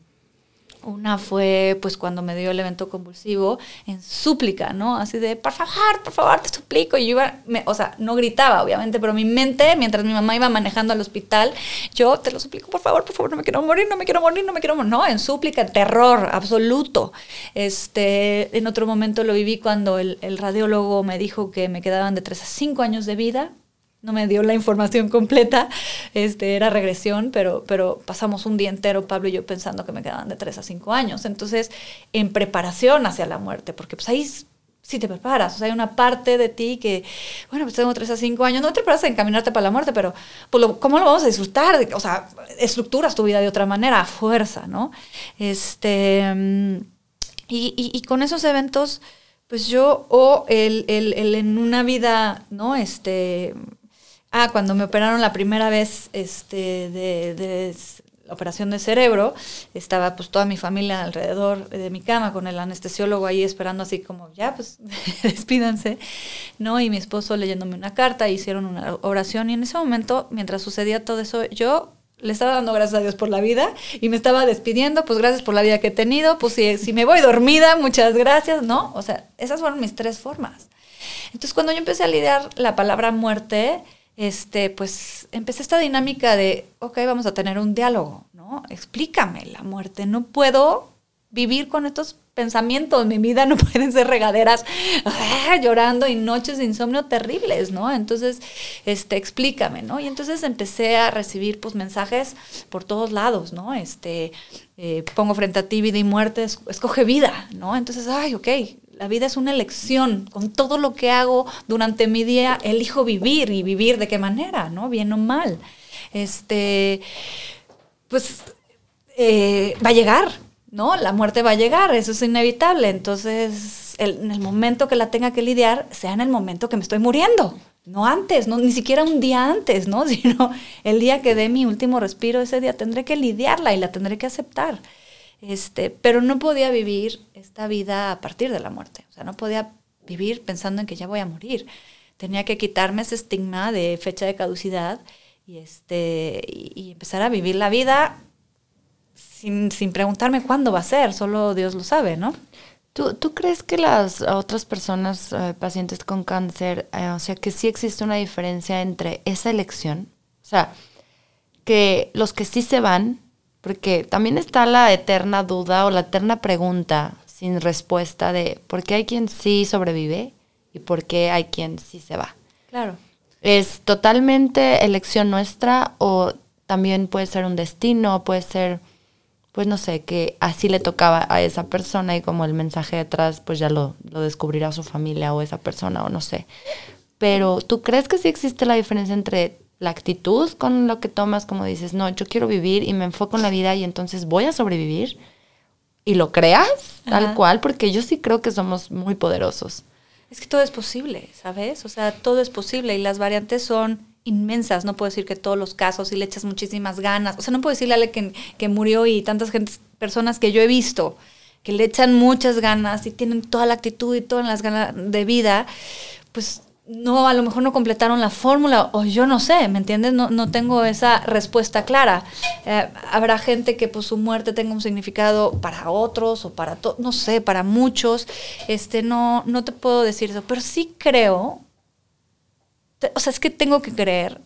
una fue pues cuando me dio el evento convulsivo en súplica, ¿no? Así de, por favor, por favor, te suplico. Y yo iba, o sea, no gritaba, obviamente, pero mi mente, mientras mi mamá iba manejando al hospital, yo te lo suplico, por favor, por favor, no me quiero morir, no me quiero morir, no me quiero morir. No, en súplica, terror absoluto. Este, en otro momento lo viví cuando el, radiólogo me dijo que me quedaban de 3 a 5 años de vida no me dio la información completa, este, era regresión, pero, pero pasamos un día entero, Pablo y yo, pensando que me quedaban de 3 a 5 años. Entonces, en preparación hacia la muerte, porque pues ahí sí te preparas, o sea, hay una parte de ti que, bueno, pues tengo 3 a 5 años, no te preparas a encaminarte para la muerte, pero pues, ¿cómo lo vamos a disfrutar? O sea, estructuras tu vida de otra manera, a fuerza, ¿no? Este, y, y, y con esos eventos, pues yo, o el, el, el en una vida, ¿no? Este Ah, cuando me operaron la primera vez este, de, la operación de cerebro, estaba pues toda mi familia alrededor de mi cama con el anestesiólogo ahí esperando así como, ya, pues despídanse, ¿no? Y mi esposo leyéndome una carta, hicieron una oración y en ese momento, mientras sucedía todo eso, yo le estaba dando gracias a Dios por la vida y me estaba despidiendo, pues gracias por la vida que he tenido, pues si, si me voy dormida, muchas gracias, ¿no? O sea, esas fueron mis tres formas. Entonces cuando yo empecé a lidiar la palabra muerte, este, pues empecé esta dinámica de, ok, vamos a tener un diálogo, ¿no? Explícame la muerte, no puedo vivir con estos pensamientos, mi vida no pueden ser regaderas ah, llorando y noches de insomnio terribles, ¿no? Entonces, este, explícame, ¿no? Y entonces empecé a recibir, pues, mensajes por todos lados, ¿no? Este, eh, pongo frente a ti vida y muerte, escoge vida, ¿no? Entonces, ay, ok, la vida es una elección. Con todo lo que hago durante mi día, elijo vivir y vivir de qué manera, ¿no? Bien o mal. Este, pues eh, va a llegar, ¿no? La muerte va a llegar, eso es inevitable. Entonces, en el momento que la tenga que lidiar, sea en el momento que me estoy muriendo. No antes, no, ni siquiera un día antes, ¿no? Sino el día que dé mi último respiro, ese día tendré que lidiarla y la tendré que aceptar. Este, pero no podía vivir esta vida a partir de la muerte. O sea, no podía vivir pensando en que ya voy a morir. Tenía que quitarme ese estigma de fecha de caducidad y, este, y, empezar a vivir la vida sin, sin, preguntarme cuándo va a ser, solo Dios lo sabe, ¿no? ¿Tú, tú crees que las otras personas, eh, pacientes con cáncer, eh, o sea, que sí existe una diferencia entre esa elección? O sea, que los que sí se van porque también está la eterna duda o la eterna pregunta sin respuesta de por qué hay quien sí sobrevive y por qué hay quien sí se va. Claro. ¿Es totalmente elección nuestra o también puede ser un destino, puede ser, pues no sé, que así le tocaba a esa persona y como el mensaje detrás, pues ya lo, lo descubrirá su familia o esa persona o no sé. Pero ¿tú crees que sí existe la diferencia entre la actitud con lo que tomas, como dices, no, yo quiero vivir y me enfoco en la vida y entonces voy a sobrevivir y lo creas tal cual, porque yo sí creo que somos muy poderosos. es que todo es posible, ¿sabes? O sea, todo es posible y las variantes son inmensas. No puedo decir que todos los casos y le echas muchísimas ganas. O sea, no puedo decirle a alguien que, que murió y tantas gente, personas que yo he visto que le echan muchas ganas y tienen toda la actitud y todas las ganas de vida, pues no, a lo mejor no completaron la fórmula o yo no sé, ¿me entiendes? No, no tengo esa respuesta clara. Eh, habrá gente que pues su muerte tenga un significado para otros o para todos, no sé, para muchos. Este, no, no te puedo decir eso, pero sí creo, o sea, es que tengo que creer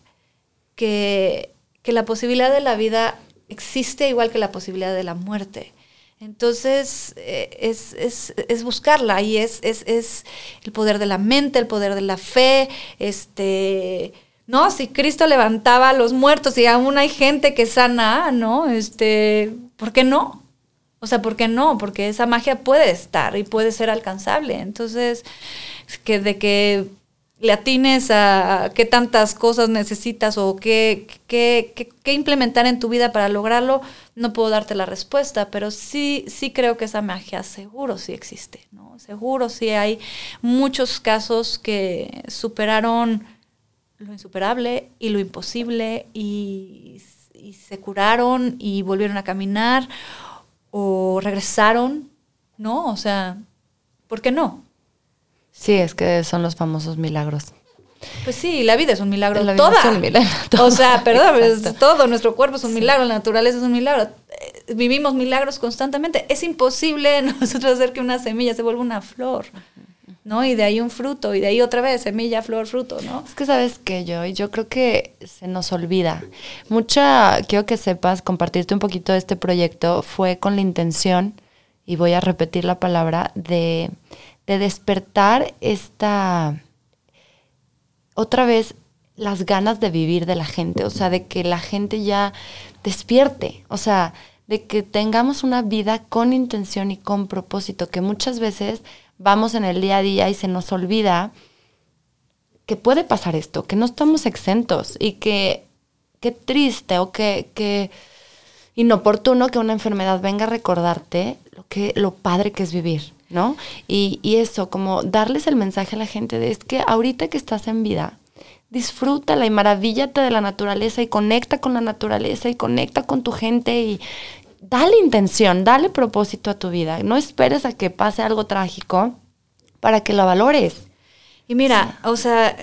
que, que la posibilidad de la vida existe igual que la posibilidad de la muerte. Entonces, eh, es, es, es, buscarla y es, es, es, el poder de la mente, el poder de la fe, este, ¿no? Si Cristo levantaba a los muertos y aún hay gente que sana, ¿no? Este, ¿por qué no? O sea, ¿por qué no? Porque esa magia puede estar y puede ser alcanzable. Entonces, que de que le atines a qué tantas cosas necesitas o qué, qué, qué, implementar en tu vida para lograrlo, no puedo darte la respuesta, pero sí, sí creo que esa magia seguro sí existe, ¿no? Seguro sí hay muchos casos que superaron lo insuperable y lo imposible y, y se curaron y volvieron a caminar o regresaron, ¿no? O sea, ¿por qué no? Sí, es que son los famosos milagros. Pues sí, la vida es un milagro. La vida toda. Es un milagro. O sea, perdón, es todo. Nuestro cuerpo es un milagro, la naturaleza es un milagro. Eh, vivimos milagros constantemente. Es imposible nosotros hacer que una semilla se vuelva una flor. ¿no? Y de ahí un fruto, y de ahí otra vez, semilla, flor, fruto, ¿no? Es que sabes que yo, yo creo que se nos olvida. Mucha, quiero que sepas, compartirte un poquito de este proyecto, fue con la intención, y voy a repetir la palabra, de de despertar esta, otra vez, las ganas de vivir de la gente, o sea, de que la gente ya despierte, o sea, de que tengamos una vida con intención y con propósito, que muchas veces vamos en el día a día y se nos olvida que puede pasar esto, que no estamos exentos y que qué triste o que, que inoportuno que una enfermedad venga a recordarte lo que lo padre que es vivir. ¿No? Y, y eso, como darles el mensaje a la gente de es que ahorita que estás en vida, disfrútala y maravíllate de la naturaleza y conecta con la naturaleza y conecta con tu gente y dale intención, dale propósito a tu vida. No esperes a que pase algo trágico para que lo valores. Y mira, o sea,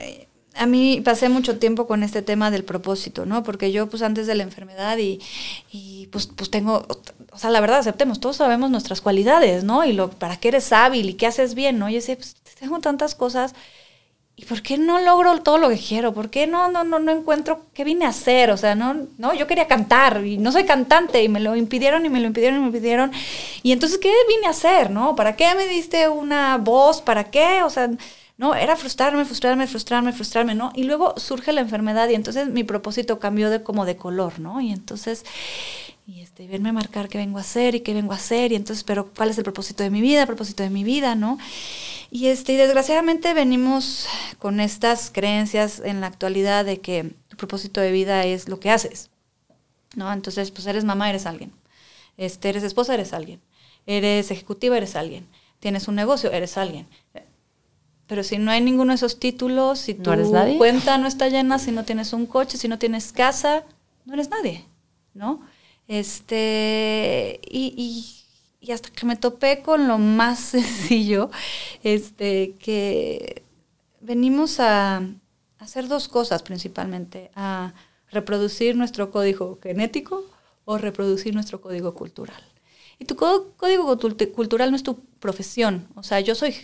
a mí pasé mucho tiempo con este tema del propósito, ¿no? Porque yo, pues antes de la enfermedad y, y pues, pues tengo, o sea, la verdad, aceptemos, todos sabemos nuestras cualidades, ¿no? Y lo, para qué eres hábil y qué haces bien, ¿no? Yo pues tengo tantas cosas. ¿Y por qué no logro todo lo que quiero? ¿Por qué no, no, no, no encuentro qué vine a hacer? O sea, no, no, yo quería cantar y no soy cantante y me lo impidieron y me lo impidieron y me lo impidieron. Y entonces, ¿qué vine a hacer? ¿No? ¿Para qué me diste una voz? ¿Para qué? O sea, no, era frustrarme, frustrarme, frustrarme, frustrarme, ¿no? Y luego surge la enfermedad y entonces mi propósito cambió de como de color, ¿no? Y entonces, y este, verme marcar qué vengo a hacer y qué vengo a hacer y entonces, pero ¿cuál es el propósito de mi vida? El propósito de mi vida, ¿no? Y este, y desgraciadamente venimos con estas creencias en la actualidad de que tu propósito de vida es lo que haces, ¿no? Entonces, pues eres mamá, eres alguien. Este, eres esposa, eres alguien. Eres ejecutiva, eres alguien. Tienes un negocio, eres alguien pero si no hay ninguno de esos títulos, si tu cuenta no está llena, si no tienes un coche, si no tienes casa, no eres nadie, ¿no? Este, y, y, hasta que me topé con lo más sencillo, este, que venimos a hacer dos cosas principalmente, a reproducir nuestro código genético o reproducir nuestro código cultural. Y tu código cultural no es tu profesión, o sea, yo soy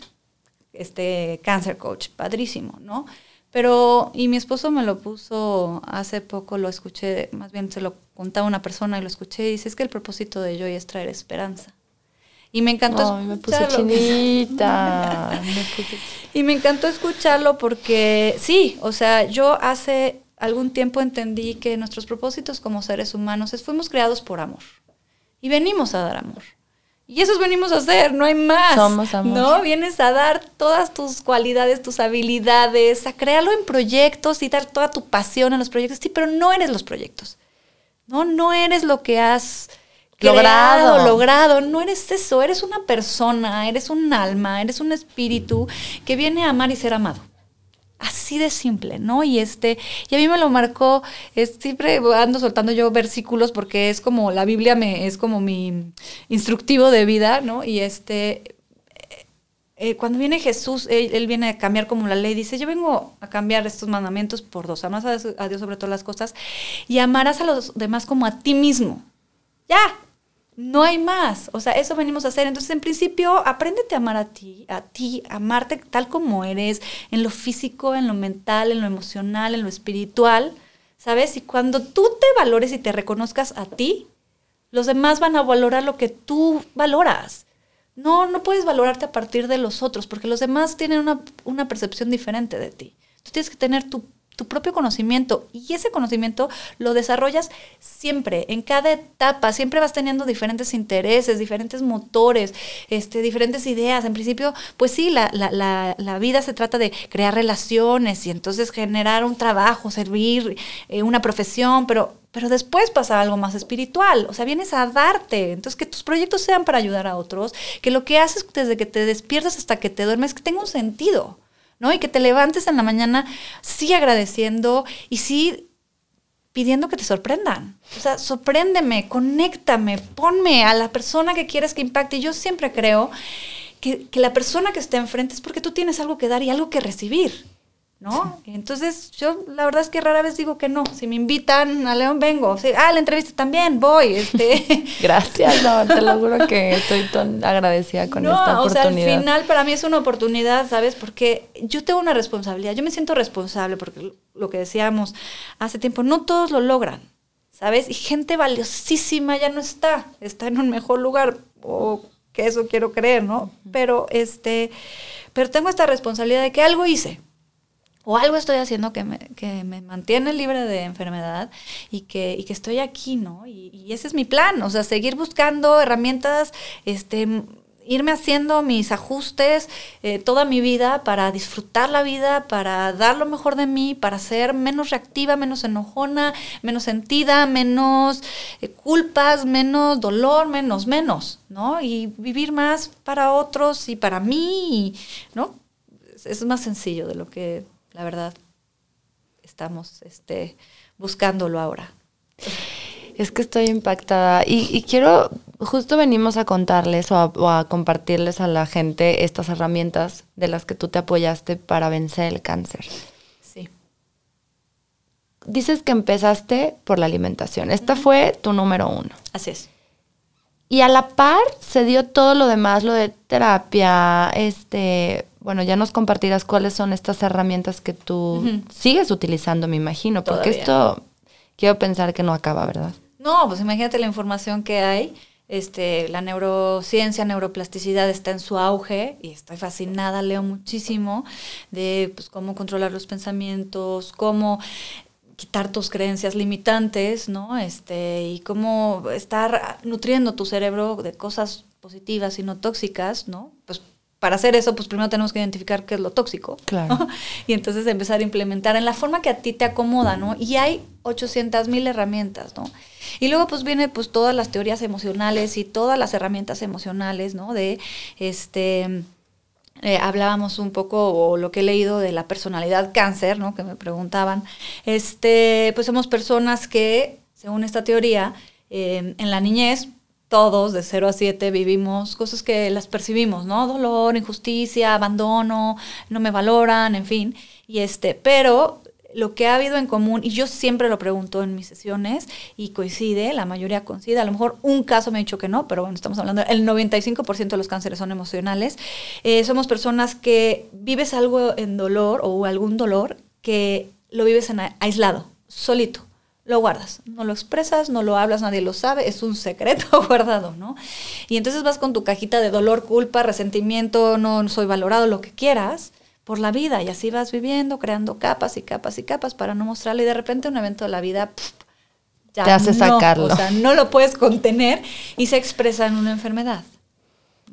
este cancer coach, padrísimo, ¿no? Pero, y mi esposo me lo puso hace poco, lo escuché, más bien se lo contaba una persona y lo escuché y dice, es que el propósito de Joy es traer esperanza. Y me encantó Ay, me puse chinita. Y me encantó escucharlo porque sí, o sea, yo hace algún tiempo entendí que nuestros propósitos como seres humanos es fuimos creados por amor. Y venimos a dar amor. Y eso venimos a hacer, no hay más. Somos amor. ¿No? Vienes a dar todas tus cualidades, tus habilidades, a crearlo en proyectos y dar toda tu pasión en los proyectos. Sí, pero no eres los proyectos. No, no eres lo que has logrado. creado, logrado. No eres eso, eres una persona, eres un alma, eres un espíritu que viene a amar y ser amado. Así de simple, ¿no? Y este, y a mí me lo marcó, siempre ando soltando yo versículos porque es como la Biblia me, es como mi instructivo de vida, ¿no? Y este, eh, cuando viene Jesús, él, viene a cambiar como la ley, dice, yo vengo a cambiar estos mandamientos por dos, amarás a Dios sobre todas las cosas y amarás a los demás como a ti mismo. Ya, no hay más. O sea, eso venimos a hacer. Entonces, en principio, apréndete a amar a ti, a ti, amarte tal como eres, en lo físico, en lo mental, en lo emocional, en lo espiritual, ¿sabes? Y cuando tú te valores y te reconozcas a ti, los demás van a valorar lo que tú valoras. No, no puedes valorarte a partir de los otros, porque los demás tienen una, una percepción diferente de ti. Tú tienes que tener tu tu propio conocimiento y ese conocimiento lo desarrollas siempre, en cada etapa, siempre vas teniendo diferentes intereses, diferentes motores, este, diferentes ideas. En principio, pues sí, la, la, la, vida se trata de crear relaciones y entonces generar un trabajo, servir eh, una profesión, pero pero después pasa algo más espiritual, o sea, vienes a darte, entonces que tus proyectos sean para ayudar a otros, que lo que haces desde que te despiertas hasta que te duermes, que tenga un sentido. ¿No? Y que te levantes en la mañana sí agradeciendo y sí pidiendo que te sorprendan. O sea, sorpréndeme, conéctame, ponme a la persona que quieres que impacte. Yo siempre creo que, que la persona que está enfrente es porque tú tienes algo que dar y algo que recibir. ¿No? Entonces, yo la verdad es que rara vez digo que no. Si me invitan a León, vengo. Ah, la entrevista también, voy. Este. Gracias, no, te lo juro que estoy tan agradecida con esta oportunidad. O sea, al final para mí es una oportunidad, ¿sabes? Porque yo tengo una responsabilidad. Yo me siento responsable porque lo que decíamos hace tiempo, no todos lo logran, ¿sabes? Y gente valiosísima ya no está, está en un mejor lugar, o que eso quiero creer, ¿no? Pero este, pero tengo esta responsabilidad de que algo hice o algo estoy haciendo que me, que me mantiene libre de enfermedad y que, y que estoy aquí, ¿no? Y, ese es mi plan, o sea, seguir buscando herramientas, este, irme haciendo mis ajustes eh, toda mi vida para disfrutar la vida, para dar lo mejor de mí, para ser menos reactiva, menos enojona, menos sentida, menos eh, culpas, menos dolor, menos, menos, ¿no? Y vivir más para otros y para mí, ¿no? Es más sencillo de lo que la verdad, estamos este, buscándolo ahora. Es que estoy impactada y, y quiero, justo venimos a contarles o a, o a, compartirles a la gente estas herramientas de las que tú te apoyaste para vencer el cáncer. Sí. Dices que empezaste por la alimentación. Esta uh -huh. fue tu número uno. Así es. Y a la par se dio todo lo demás, lo de terapia, este, bueno, ya nos compartirás cuáles son estas herramientas que tú uh -huh. sigues utilizando, me imagino, porque Todavía. esto quiero pensar que no acaba, ¿verdad? No, pues imagínate la información que hay. Este, la neurociencia, neuroplasticidad está en su auge y estoy fascinada, leo muchísimo de pues, cómo controlar los pensamientos, cómo quitar tus creencias limitantes, ¿no? Este, y cómo estar nutriendo tu cerebro de cosas positivas y no tóxicas, ¿no? Pues para hacer eso, pues primero tenemos que identificar qué es lo tóxico. Claro. ¿no? Y entonces empezar a implementar en la forma que a ti te acomoda, ¿no? Y hay 800 mil herramientas, ¿no? Y luego pues viene pues todas las teorías emocionales y todas las herramientas emocionales, ¿no? De este... Eh, hablábamos un poco, o lo que he leído de la personalidad cáncer, ¿no? Que me preguntaban. Este, pues somos personas que, según esta teoría, eh, en la niñez todos de 0 a 7 vivimos cosas que las percibimos, ¿no? Dolor, injusticia, abandono, no me valoran, en fin. Y este, pero lo que ha habido en común, y yo siempre lo pregunto en mis sesiones, y coincide, la mayoría coincide, a lo mejor un caso me ha dicho que no, pero bueno, estamos hablando, el 95% de los cánceres son emocionales. Eh, somos personas que vives algo en dolor o algún dolor que lo vives en aislado, solito lo guardas, no lo expresas, no lo hablas, nadie lo sabe, es un secreto guardado, ¿no? Y entonces vas con tu cajita de dolor, culpa, resentimiento, no soy valorado, lo que quieras, por la vida y así vas viviendo, creando capas y capas y capas para no mostrarlo y de repente un evento de la vida pff, ya te hace no, sacarlo. O sea, no lo puedes contener y se expresa en una enfermedad.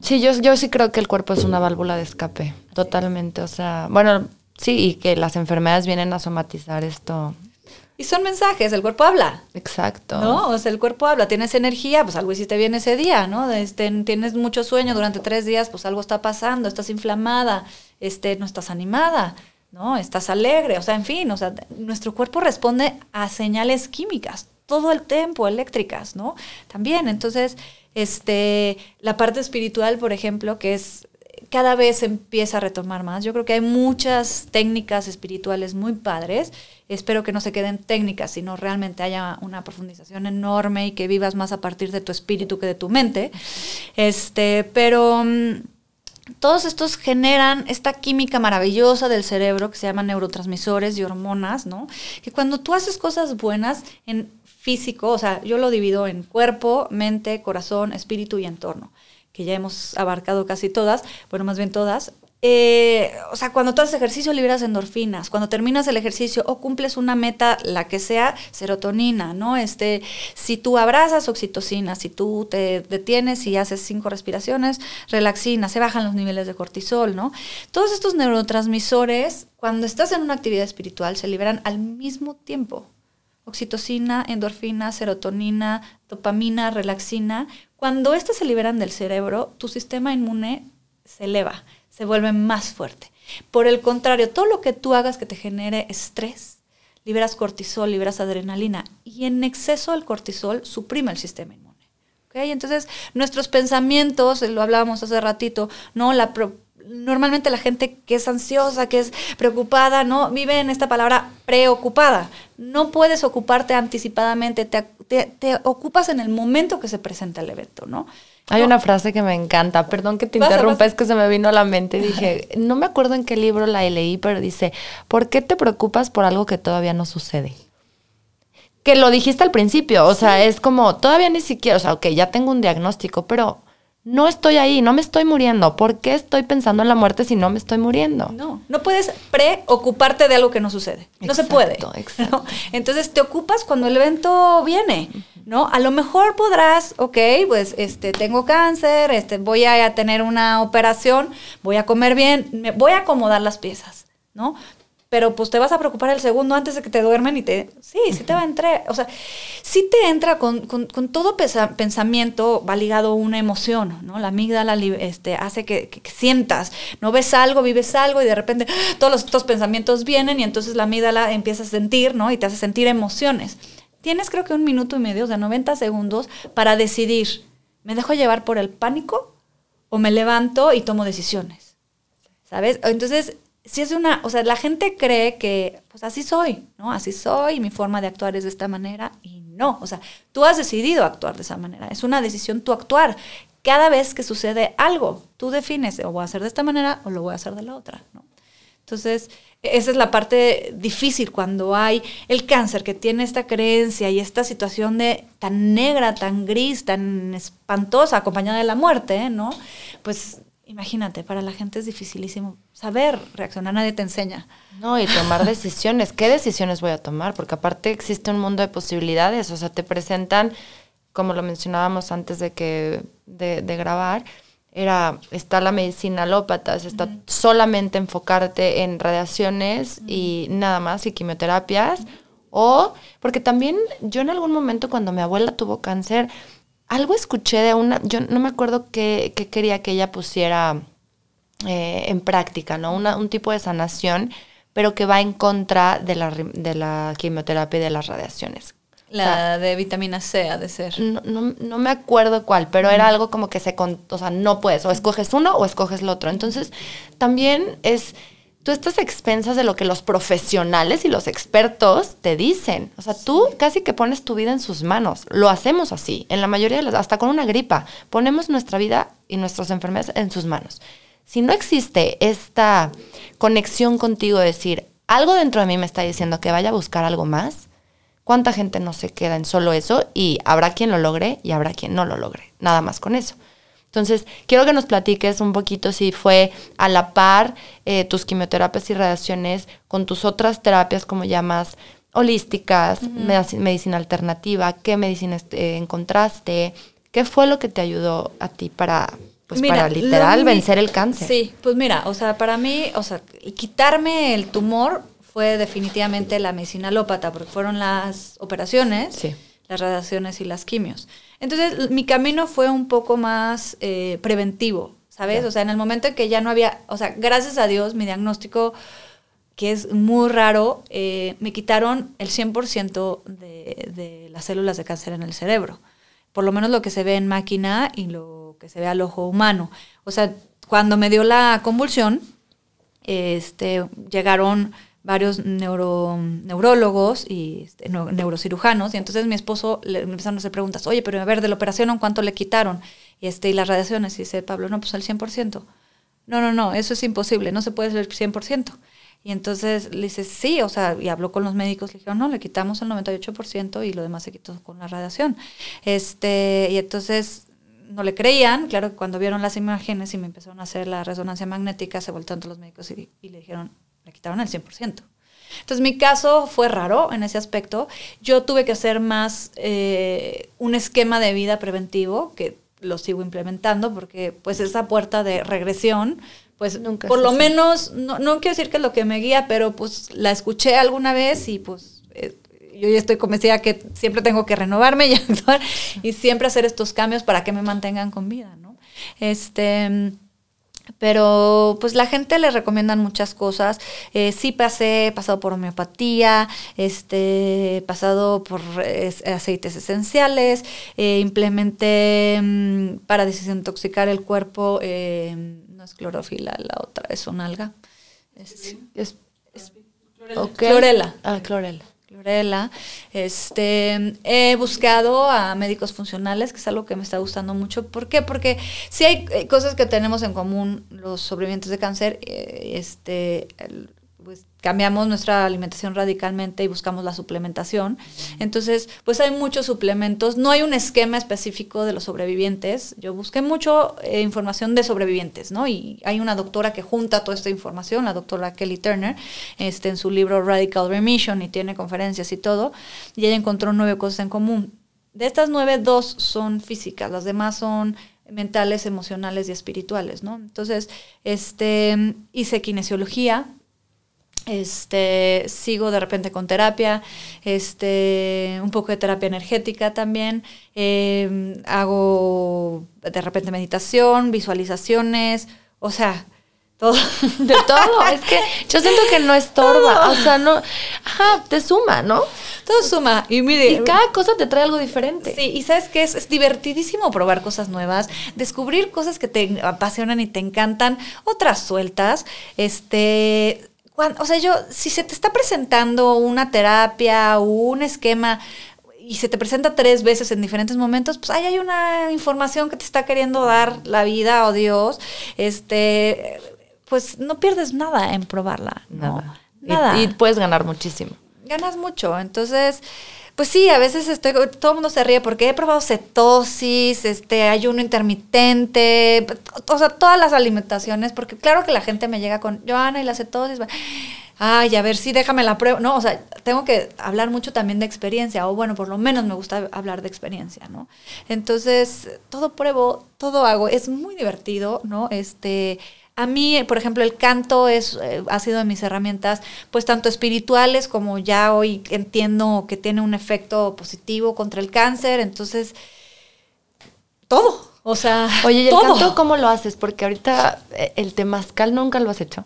Sí, yo, yo sí creo que el cuerpo es una válvula de escape, totalmente. O sea, bueno, sí, y que las enfermedades vienen a somatizar esto Y son mensajes, el cuerpo habla. Exacto. ¿No? O sea, el cuerpo habla, tienes energía, pues algo hiciste bien ese día, ¿no? Este, tienes mucho sueño durante tres días, pues algo está pasando, estás inflamada, este, no estás animada, ¿no? Estás alegre, o sea, en fin, o sea, nuestro cuerpo responde a señales químicas todo el tiempo, eléctricas, ¿no? También, entonces, este, la parte espiritual, por ejemplo, que es cada vez empieza a retomar más. Yo creo que hay muchas técnicas espirituales muy padres. Espero que no se queden técnicas, sino realmente haya una profundización enorme y que vivas más a partir de tu espíritu que de tu mente. Este, pero mm, todos estos generan esta química maravillosa del cerebro que se llaman neurotransmisores y hormonas, ¿no? Que cuando tú haces cosas buenas en físico, o sea, yo lo divido en cuerpo, mente, corazón, espíritu y entorno que ya hemos abarcado casi todas, bueno, más bien todas, eh, o sea, cuando tú haces ejercicio liberas endorfinas, cuando terminas el ejercicio o cumples una meta, la que sea, serotonina, ¿no? Este, si tú abrazas, oxitocina, si tú te detienes y haces cinco respiraciones, relaxina, se bajan los niveles de cortisol, ¿no? Todos estos neurotransmisores, cuando estás en una actividad espiritual, se liberan al mismo tiempo. Oxitocina, endorfina, serotonina, dopamina, relaxina, cuando estas se liberan del cerebro, tu sistema inmune se eleva, se vuelve más fuerte. Por el contrario, todo lo que tú hagas que te genere estrés, liberas cortisol, liberas adrenalina y en exceso el cortisol suprime el sistema inmune. Entonces, nuestros pensamientos, lo hablábamos hace ratito, ¿no? La normalmente la gente que es ansiosa, que es preocupada, no vive en esta palabra preocupada. No puedes ocuparte anticipadamente, te, te, ocupas en el momento que se presenta el evento, ¿no? Hay una frase que me encanta, perdón que te interrumpa, es que se me vino a la mente dije, no me acuerdo en qué libro la leí, pero dice, ¿por qué te preocupas por algo que todavía no sucede? Que lo dijiste al principio, o sea, es como, todavía ni siquiera, o sea, ok, ya tengo un diagnóstico, pero no estoy ahí, no me estoy muriendo. ¿Por qué estoy pensando en la muerte si no me estoy muriendo? No, no puedes preocuparte de algo que no sucede. No se puede. Exacto. Entonces te ocupas cuando el evento viene. ¿No? A lo mejor podrás, ok, pues este, tengo cáncer, este, voy a tener una operación, voy a comer bien, me voy a acomodar las piezas, ¿no? Pero pues te vas a preocupar el segundo antes de que te duermen y te... Sí, sí te va a entrar, o sea, sí te entra con, con, todo pensamiento, va ligado una emoción, ¿no? La amígdala este, hace que, sientas, no ves algo, vives algo y de repente todos los, estos pensamientos vienen y entonces la amígdala empieza a sentir, ¿no? Y te hace sentir emociones. Tienes creo que un minuto y medio, o sea, 90 segundos para decidir, ¿me dejo llevar por el pánico o me levanto y tomo decisiones? ¿Sabes? Entonces, si es una, o sea, la gente cree que, pues así soy, ¿no? Así soy mi forma de actuar es de esta manera y no, o sea, tú has decidido actuar de esa manera, es una decisión tu actuar. Cada vez que sucede algo, tú defines, o voy a hacer de esta manera o lo voy a hacer de la otra, ¿no? Entonces, esa es la parte difícil cuando hay el cáncer que tiene esta creencia y esta situación de tan negra, tan gris, tan espantosa, acompañada de la muerte, ¿no? Pues imagínate, para la gente es dificilísimo saber reaccionar, nadie te enseña. No, y tomar decisiones. ¿Qué decisiones voy a tomar? Porque aparte existe un mundo de posibilidades, o sea, te presentan, como lo mencionábamos antes de que de, grabar, era está la medicina alópata, está solamente enfocarte en radiaciones y nada más y quimioterapias o porque también yo en algún momento cuando mi abuela tuvo cáncer algo escuché de una, yo no me acuerdo qué, quería que ella pusiera eh, en práctica, ¿no? Una, un tipo de sanación, pero que va en contra de la, de la quimioterapia y de las radiaciones. La de vitamina C ha de ser. No, no, me acuerdo cuál, pero era algo como que se, o sea, no puedes, o escoges uno o escoges el otro. Entonces, también es tú estás expensas de lo que los profesionales y los expertos te dicen. O sea, tú casi que pones tu vida en sus manos. Lo hacemos así, en la mayoría de las, hasta con una gripa, ponemos nuestra vida y nuestras enfermedades en sus manos. Si no existe esta conexión contigo de decir, algo dentro de mí me está diciendo que vaya a buscar algo más, ¿cuánta gente no se queda en solo eso? Y habrá quien lo logre y habrá quien no lo logre. Nada más con eso. Entonces, quiero que nos platiques un poquito si fue a la par eh, tus quimioterapias y radiaciones con tus otras terapias como llamas holísticas, medicina alternativa, qué medicina eh, encontraste, qué fue lo que te ayudó a ti para, pues para literal vencer el cáncer. Sí, pues mira, o sea, para mí, o sea, quitarme el tumor fue definitivamente la medicina alópata, porque fueron las operaciones, Sí. las radiaciones y las quimios. Entonces, mi camino fue un poco más eh, preventivo, ¿sabes? O sea, en el momento en que ya no había, o sea, gracias a Dios, mi diagnóstico, que es muy raro, eh, me quitaron el 100% de, de las células de cáncer en el cerebro. Por lo menos lo que se ve en máquina y lo que se ve al ojo humano. O sea, cuando me dio la convulsión, este, llegaron varios neuro, neurólogos y este, neu- neurocirujanos y entonces mi esposo le empezaron a hacer preguntas, oye, pero a ver, de la operación, ¿cuánto le quitaron? Y, este, y las radiaciones, y dice Pablo, no, pues al 100%. No, no, no, eso es imposible, no se puede el 100%. Y entonces le dice, sí, o sea, y habló con los médicos, le dijeron, no, le quitamos el 98% y lo demás se quitó con la radiación. Este, y entonces no le creían, claro que cuando vieron las imágenes y me empezaron a hacer la resonancia magnética, se voltearon todos los médicos y, y le dijeron, le quitaron el 100%. Entonces mi caso fue raro en ese aspecto. Yo tuve que hacer más eh, un esquema de vida preventivo que lo sigo implementando porque pues esa puerta de regresión pues Nunca por lo sabe. menos no, no quiero decir que es lo que me guía pero pues la escuché alguna vez y pues eh, yo ya estoy convencida que siempre tengo que renovarme y actuar y siempre hacer estos cambios para que me mantengan con vida no este pero pues la gente le recomiendan muchas cosas. Eh, sí pasé, he pasado por homeopatía, este, he pasado por aceites esenciales, eh, implementé mm, para desintoxicar el cuerpo, eh, no es clorofila, la otra es un alga. Es, Es. Clorela. Ah, clorela. Este, he buscado a médicos funcionales, que es algo que me está gustando mucho. ¿Por qué? Porque sí hay eh, cosas que tenemos en común los sobrevivientes de cáncer. eh, este, cambiamos nuestra alimentación radicalmente y buscamos la suplementación. Entonces, pues hay muchos suplementos. No hay un esquema específico de los sobrevivientes. Yo busqué mucho eh, información de sobrevivientes, ¿no? Y hay una doctora que junta toda esta información, la doctora Kelly Turner, este, en su libro Radical Remission y tiene conferencias y todo. Y ella encontró nueve cosas en común. De estas nueve, dos son físicas, las demás son mentales, emocionales y espirituales, ¿no? Entonces, este, hice kinesiología, este, sigo de repente con terapia, este, un poco de terapia energética también, eh, hago de repente meditación, visualizaciones, o sea, todo. De todo. es que yo siento que no estorba. O sea, no. Ajá, te suma, ¿no? Todo suma. Y mire, Y cada cosa te trae algo diferente. Sí, y sabes que es, es divertidísimo probar cosas nuevas, descubrir cosas que te apasionan y te encantan, otras sueltas. Este, o sea, yo, si se te está presentando una terapia o un esquema y se te presenta tres veces en diferentes momentos, pues ahí hay una información que te está queriendo dar la vida o Dios. Este, pues no pierdes nada en probarla. ¿no? Nada. Y- Nada Y, puedes ganar muchísimo. ganas mucho. Entonces, pues sí, a veces estoy, todo el mundo se ríe porque he probado cetosis, este, ayuno intermitente, o sea, todas las alimentaciones, porque claro que la gente me llega con, Joana, y la cetosis, ay, a ver, sí, déjame la prueba. No, o sea, tengo que hablar mucho también de experiencia, o bueno, por lo menos me gusta hablar de experiencia, ¿no? Entonces, todo pruebo, todo hago, es muy divertido, ¿no? Este, a mí, por ejemplo, el canto es, eh, ha sido de mis herramientas, pues tanto espirituales como ya hoy entiendo que tiene un efecto positivo contra el cáncer, entonces, todo, o sea, Oye, ¿y el todo. canto cómo lo haces? Porque ahorita eh, el temazcal nunca lo has hecho.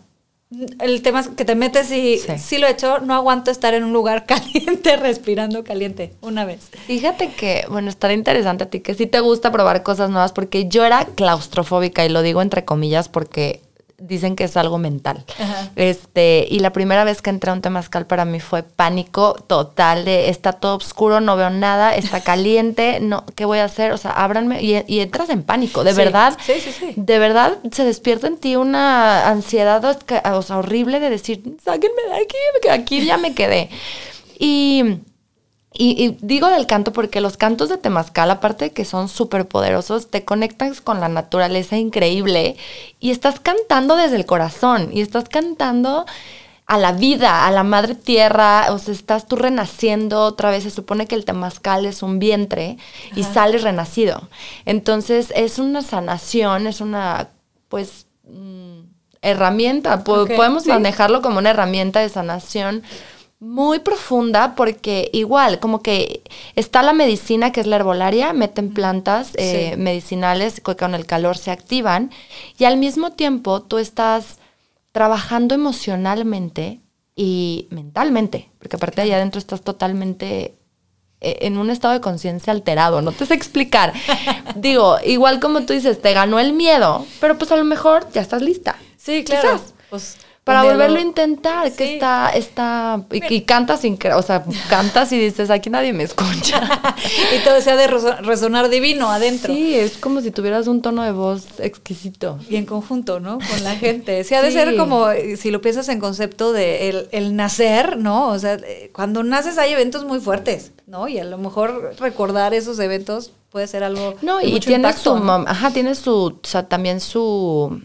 El tema es que te metes y Sí. sí. lo he hecho, no aguanto estar en un lugar caliente, respirando caliente, una vez. Fíjate que, bueno, estará interesante a ti que sí te gusta probar cosas nuevas porque yo era claustrofóbica y lo digo entre comillas porque dicen que es algo mental. Ajá. Este, y la primera vez que entré a un temazcal para mí fue pánico total de está todo oscuro, no veo nada, está caliente, no, ¿qué voy a hacer? O sea, ábranme y, y entras en pánico, de Sí. verdad. Sí, sí, sí. De verdad se despierta en ti una ansiedad o sea, horrible de decir, sáquenme de aquí, que aquí ya me quedé. Y y, y digo del canto porque los cantos de Temazcal, aparte de que son súper poderosos, te conectas con la naturaleza increíble y estás cantando desde el corazón y estás cantando a la vida, a la madre tierra, o sea, estás tú renaciendo otra vez, se supone que el temazcal es un vientre y sales renacido. Entonces es una sanación, es una, pues, mm, herramienta, po- podemos sí. manejarlo como una herramienta de sanación muy profunda porque igual, como que está la medicina que es la herbolaria, meten plantas eh, medicinales que con el calor se activan y al mismo tiempo tú estás trabajando emocionalmente y mentalmente, porque aparte allá adentro estás totalmente eh, en un estado de conciencia alterado, no te sé explicar. Digo, igual como tú dices, te ganó el miedo, pero pues a lo mejor ya estás lista. Sí, claro. Quizás. Pues, Para volverlo lo- a intentar, que está, está, y, y cantas sin o sea, cantas y dices, aquí nadie me escucha. y todo se ha de reso- resonar divino adentro. Sí, es como si tuvieras un tono de voz exquisito. Y en conjunto, ¿no? Con la gente. Sí, ha de Sí. ser como, eh, si lo piensas en concepto de el, el nacer, ¿no? O sea, eh, cuando naces hay eventos muy fuertes, ¿no? Y a lo mejor recordar esos eventos puede ser algo. No, y tiene impacto, su, ¿no? ajá, tiene su, o sea, también su,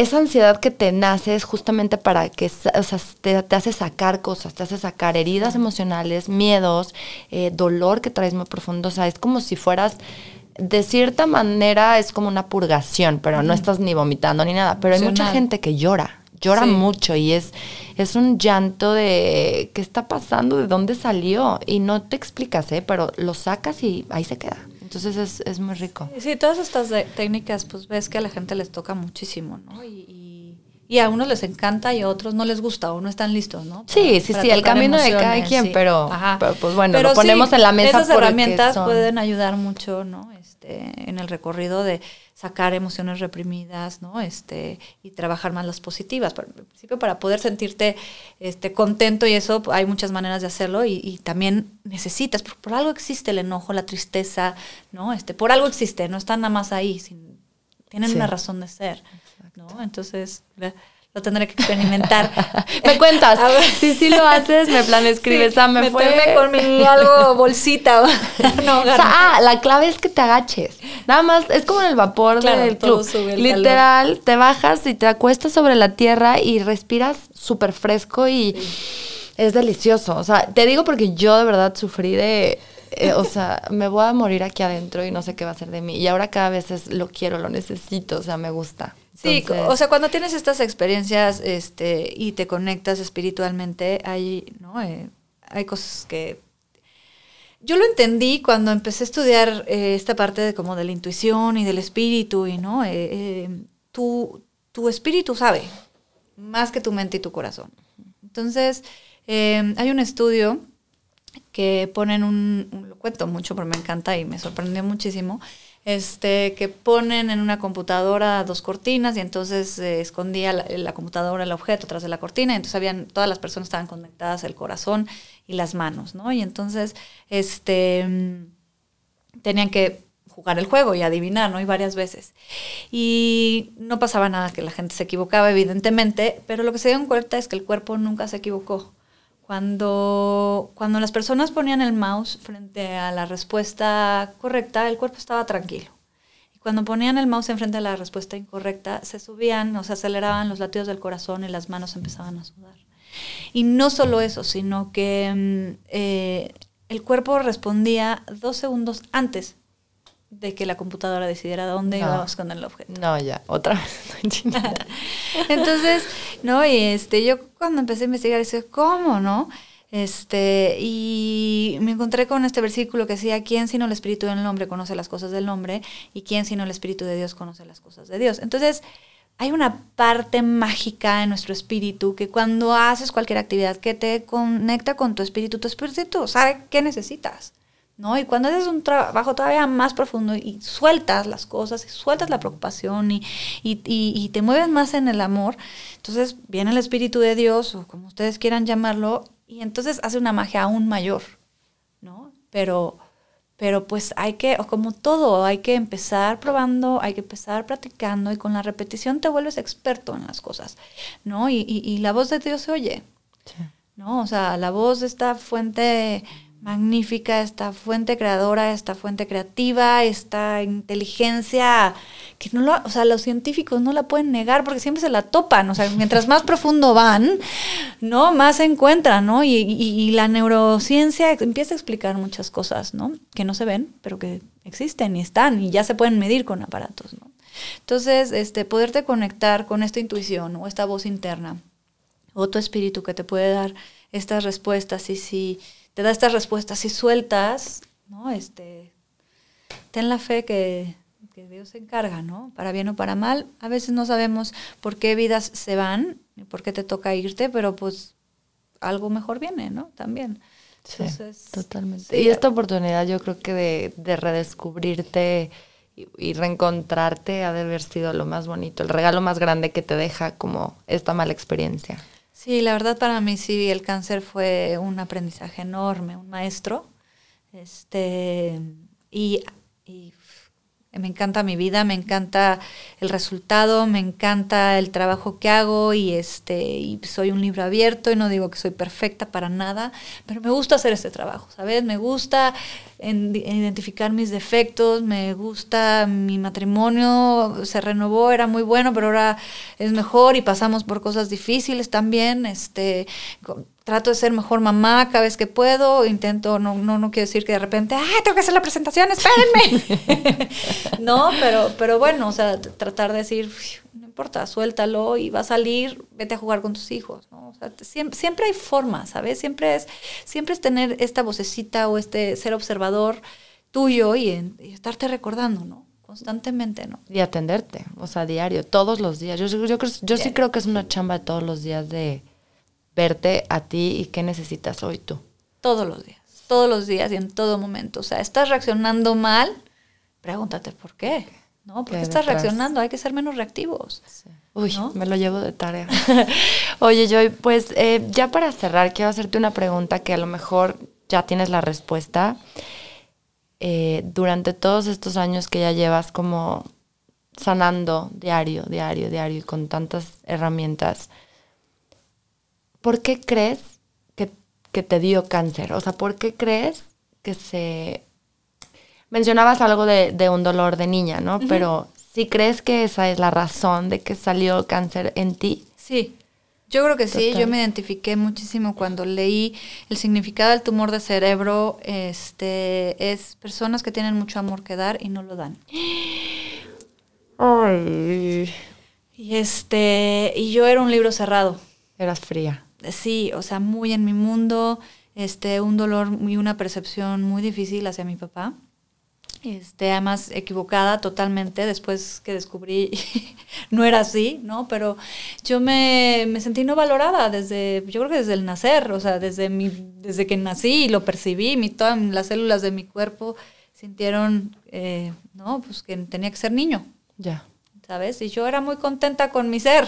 esa ansiedad que te nace es justamente para que, o sea, te, te hace sacar cosas, te hace sacar heridas emocionales, miedos, eh, dolor que traes muy profundo, o sea, es como si fueras, de cierta manera es como una purgación, pero no estás ni vomitando ni nada, pero hay mucha gente que llora. Llora Sí. mucho y es, es un llanto de qué está pasando, de dónde salió. Y no te explicas, ¿eh? pero lo sacas y ahí se queda. Entonces es, es muy rico. Sí, todas estas técnicas, pues ves que a la gente les toca muchísimo, ¿no? Y, y, y a unos les encanta y a otros no les gusta o no están listos, ¿no? Sí, Para- sí, para sí, el camino de cada quien, sí. pero- pero, pues, bueno, lo sí, ponemos en la mesa Esas herramientas son- pueden ayudar mucho, ¿no? Este, en el recorrido de sacar emociones reprimidas, ¿no? Este, y trabajar más las positivas. Por- Al principio, para poder sentirte este, contento y eso, hay muchas maneras de hacerlo y, y también necesitas, por, por algo existe el enojo, la tristeza, ¿no? Este, por algo existe, no están nada más ahí, sin- tienen Sí. una razón de ser, ¿no? Entonces, le- lo tendré que experimentar. Me cuentas, A ver. si sí lo haces, me plan escribes, Sí, ah, me fue. con mi algo bolsita. no, O sea, ah, la clave es que te agaches. Nada más, es como en el vapor Claro, del todo club. Literal, te bajas y te acuestas sobre la tierra y respiras súper fresco y es delicioso. O sea, te digo porque yo de verdad sufrí de. eh, o sea, me voy a morir aquí adentro y no sé qué va a ser de mí. Y ahora cada vez es, lo quiero, lo necesito, o sea, me gusta. Sí, Entonces- o sea, cuando tienes estas experiencias este, y te conectas espiritualmente, hay, ¿no? Eh, hay cosas que... Yo lo entendí cuando empecé a estudiar eh, esta parte de como de la intuición y del espíritu, y no, Eh, eh, tu, tu espíritu sabe más que tu mente y tu corazón. Entonces, eh, hay un estudio que ponen un, un- lo cuento mucho porque me encanta y me sorprendió muchísimo, este, que ponen en una computadora dos cortinas y entonces se escondía la, computadora, el objeto atrás de la cortina y entonces habían, todas las personas estaban conectadas el corazón y las manos, ¿no? Y entonces, este, mm, tenían que jugar el juego y adivinar, ¿no? Y varias veces. Y no pasaba nada, que la gente se equivocaba, evidentemente, pero lo que se dieron cuenta es que el cuerpo nunca se equivocó. Cuando, cuando las personas ponían el mouse frente a la respuesta correcta, el cuerpo estaba tranquilo. Y cuando ponían el mouse enfrente a la respuesta incorrecta, se subían o se aceleraban los latidos del corazón y las manos empezaban a sudar. Y no solo eso, sino que mm, eh, el cuerpo respondía dos segundos antes de que la computadora decidiera dónde No. íbamos con el objeto. No, ya, otra vez. Entonces, no, y este, yo cuando empecé a investigar, dije, ¿cómo, no? Este, y me encontré con este versículo que decía, ¿quién sino el Espíritu del hombre conoce las cosas del hombre? Y ¿quién sino el Espíritu de Dios conoce las cosas de Dios? Entonces, hay una parte mágica en nuestro espíritu que cuando haces cualquier actividad que te conecta con tu espíritu, tu espíritu sabe qué necesitas. ¿No? Y cuando haces un trabajo todavía más profundo y sueltas las cosas, y sueltas la preocupación y, y, y, y te mueves más en el amor, entonces viene el Espíritu de Dios, o como ustedes quieran llamarlo, y entonces hace una magia aún mayor, ¿no? Pero, pero pues hay que, o como todo, hay que empezar probando, hay que empezar practicando y con la repetición te vuelves experto en las cosas, ¿no? Y, la voz de Dios se oye, Sí. ¿no? O sea, la voz de esta fuente magnífica, esta fuente creadora, esta fuente creativa, esta inteligencia que no lo, o sea, los científicos no la pueden negar porque siempre se la topan, o sea, mientras más profundo van, ¿no? Más se encuentran, ¿no? Y, y, la neurociencia empieza a explicar muchas cosas, ¿no? Que no se ven, pero que existen y están y ya se pueden medir con aparatos, ¿no? Entonces, este, poderte conectar con esta intuición o esta voz interna o tu espíritu que te puede dar estas respuestas y si te da estas respuestas y sueltas, ¿no? Este, ten la fe que, que Dios se encarga, ¿no? Para bien o para mal. A veces no sabemos por qué vidas se van, y por qué te toca irte, pero pues algo mejor viene, ¿no? También. Sí, totalmente. y esta oportunidad yo creo que de, de redescubrirte y, y, reencontrarte ha de haber sido lo más bonito, el regalo más grande que te deja como esta mala experiencia. Sí, la verdad para mí sí, el cáncer fue un aprendizaje enorme, un maestro. Este, y, y me encanta mi vida, me encanta el resultado, me encanta el trabajo que hago y este y soy un libro abierto y no digo que soy perfecta para nada, pero me gusta hacer este trabajo, ¿sabes? Me gusta identificar mis defectos, me gusta mi matrimonio, se renovó, era muy bueno, pero ahora es mejor y pasamos por cosas difíciles también, este trato de ser mejor mamá cada vez que puedo, intento, no, no, no quiero decir que de repente, ¡ah, tengo que hacer la presentación, espérenme! no, pero, pero bueno, o sea, tratar de decir, no importa, suéltalo y va a salir, vete a jugar con tus hijos, ¿no? O sea, siempre, siempre hay formas, ¿sabes? Siempre es, siempre es tener esta vocecita o este ser observador tuyo y, estarte recordando, ¿no? Constantemente, ¿no? Y atenderte, o sea, diario, todos los días. Yo, yo, yo sí creo que es una chamba de todos los días de verte a ti y qué necesitas hoy tú. Todos los días, todos los días y en todo momento. O sea, estás reaccionando mal, pregúntate por qué. ¿No? ¿Por qué estás reaccionando? Hay que ser menos reactivos. Uy, me lo llevo de tarea. Oye, Joy, pues eh, ya para cerrar, quiero hacerte una pregunta que a lo mejor ya tienes la respuesta. Eh, durante todos estos años que ya llevas como sanando diario, diario, diario y con tantas herramientas, ¿por qué crees que, te dio cáncer? O sea, ¿por qué crees que se... Mencionabas algo de, un dolor de niña, ¿no? Pero ¿sí crees que esa es la razón de que salió cáncer en ti? Sí, yo creo que sí, yo me identifiqué muchísimo cuando leí el significado del tumor de cerebro, este, es personas que tienen mucho amor que dar y no lo dan. Ay. Y este, y yo era un libro cerrado. Eras fría sí, o sea, muy en mi mundo, este, un dolor y una percepción muy difícil hacia mi papá. Este, además equivocada totalmente después que descubrí no era así, ¿no? Pero yo me, me, sentí no valorada desde, yo creo que desde el nacer, o sea, desde mi, desde que nací y lo percibí, mi, todas las células de mi cuerpo sintieron, eh, no, pues que tenía que ser niño. Ya. ¿Sabes? Y yo era muy contenta con mi ser,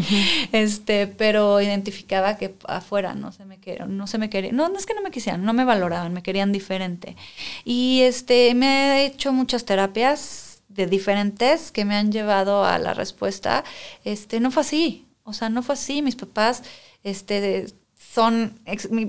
este, pero identificaba que afuera no se me querían, no se me querían, no, no es que no me quisieran, no me valoraban, me querían diferente. Y este, me he hecho muchas terapias de diferentes que me han llevado a la respuesta, este, no fue así, o sea, no fue así, mis papás, este, son,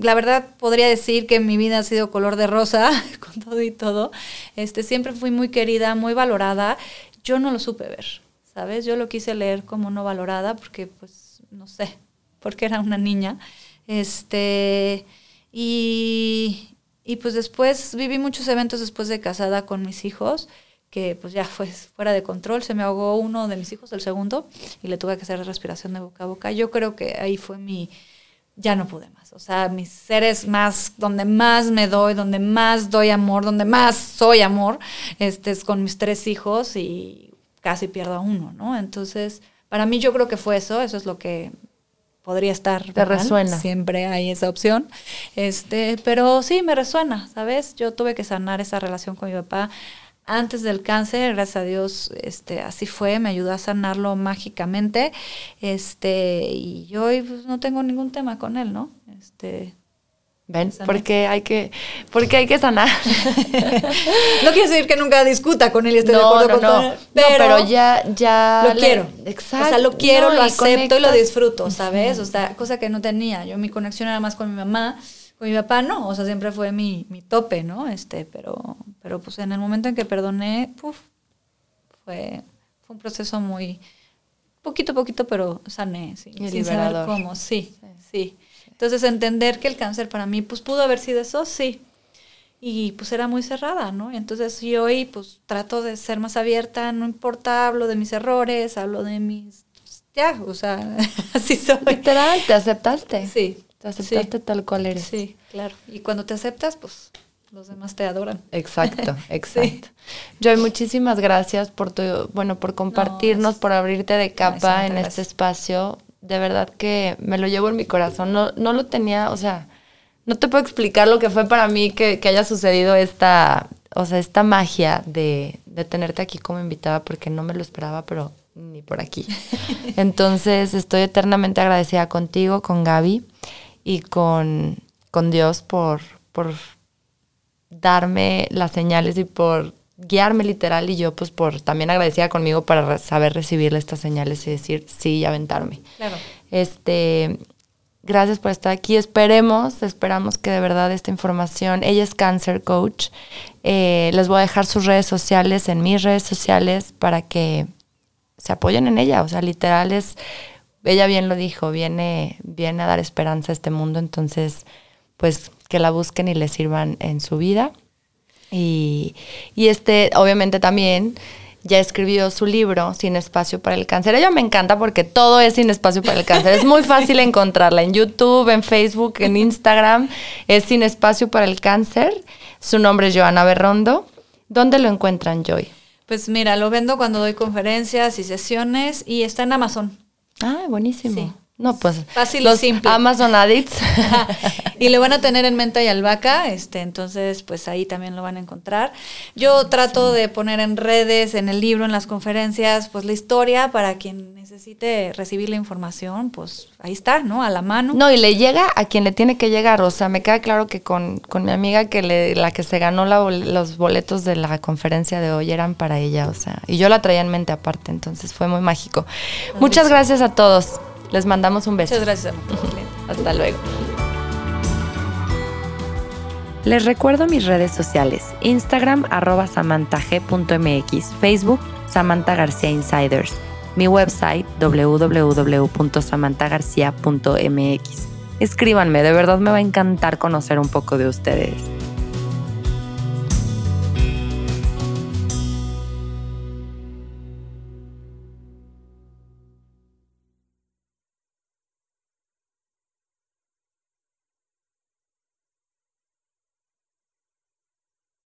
la verdad podría decir que mi vida ha sido color de rosa, con todo y todo. Este, siempre fui muy querida, muy valorada. Yo no lo supe ver. ¿Sabes? Yo lo quise leer como no valorada porque, pues, no sé, porque era una niña. Este, y, y pues después viví muchos eventos después de casada con mis hijos que pues ya fue fuera de control, se me ahogó uno de mis hijos, el segundo, y le tuve que hacer respiración de boca a boca. Yo creo que ahí fue mi, ya no pude más. O sea, mis seres más, donde más me doy, donde más doy amor, donde más soy amor, este es con mis tres hijos y casi pierdo a uno, ¿no? Entonces, para mí yo creo que fue eso, eso es lo que podría estar. Te resuena. Siempre hay esa opción. Este, pero sí, me resuena, ¿sabes? Yo tuve que sanar esa relación con mi papá antes del cáncer, gracias a Dios, este, así fue, me ayudó a sanarlo mágicamente, este, y yo hoy pues, no tengo ningún tema con él, ¿no? Este, ¿Ven? Porque hay que, porque hay que sanar. no quiere decir que nunca discuta con él y esté de acuerdo con no. Él, pero, ya, ya. Lo quiero. Exacto. O sea, lo quiero, lo acepto y lo disfruto, ¿sabes? O sea, cosa que no tenía. Yo mi conexión era más con mi mamá, con mi papá no. O sea, siempre fue mi, mi tope, ¿no? Este, pero, pero pues en el momento en que perdoné, puf, fue, fue un proceso muy, poquito a poquito, pero sané, sí. Y sin saber cómo, sí. sí. Entonces, entender que el cáncer para mí, pues pudo haber sido eso, sí. y pues era muy cerrada, ¿no? Entonces yo hoy pues trato de ser más abierta, no importa, hablo de mis errores, hablo de mis... Ya, o sea, así soy. Literal, te aceptaste. Sí. Te aceptaste tal cual eres. Sí, claro. Y cuando te aceptas, pues los demás te adoran. Exacto, exacto. Joy, muchísimas gracias por tu, bueno, por compartirnos, por abrirte de capa en este espacio. De verdad que me lo llevo en mi corazón. No, no lo tenía, o sea, no te puedo explicar lo que fue para mí que, haya sucedido esta, o sea, esta magia de, de, tenerte aquí como invitada porque no me lo esperaba, pero ni por aquí. Entonces estoy eternamente agradecida contigo, con Gaby y con, con Dios por, por darme las señales y por guiarme literal y yo pues por también agradecida conmigo para saber recibirle estas señales y decir sí y aventarme. Claro. Este, Gracias por estar aquí. Esperemos, esperamos que de verdad esta información, ella es Cancer Coach. Eh, les voy a dejar sus redes sociales en mis redes sociales para que se apoyen en ella. O sea, literal es, ella bien lo dijo, viene, viene a dar esperanza a este mundo. Entonces, pues que la busquen y le sirvan en su vida. Y, y este, obviamente también ya escribió su libro Sin Espacio para el Cáncer. Ella me encanta porque todo es Sin Espacio para el Cáncer. Es muy fácil encontrarla en YouTube, en Facebook, en Instagram. Es Sin Espacio para el Cáncer. Su nombre es Joana Berrondo. ¿Dónde lo encuentran, Joy? Pues mira, lo vendo cuando doy conferencias y sesiones y está en Amazon. Ah, buenísimo. No, pues fácil los y simple. Amazon Addicts. y lo van a tener en menta y albahaca, este, entonces pues ahí también lo van a encontrar. Yo trato de poner en redes, en el libro, en las conferencias, pues la historia para quien necesite recibir la información, pues ahí está, ¿no? A la mano. No, y le llega a quien le tiene que llegar, o sea, me queda claro que con, con mi amiga que le, la que se ganó los boletos de la conferencia de hoy eran para ella, o sea, y yo la traía en mente aparte, entonces fue muy mágico. Muchas gracias a todos. Les mandamos un beso. Muchas gracias. Hasta luego. Les recuerdo mis redes sociales, Instagram arroba samantag.mx, Facebook Samantha García Insiders, mi website www.samanthagarcia.mx. Escríbanme, de verdad me va a encantar conocer un poco de ustedes.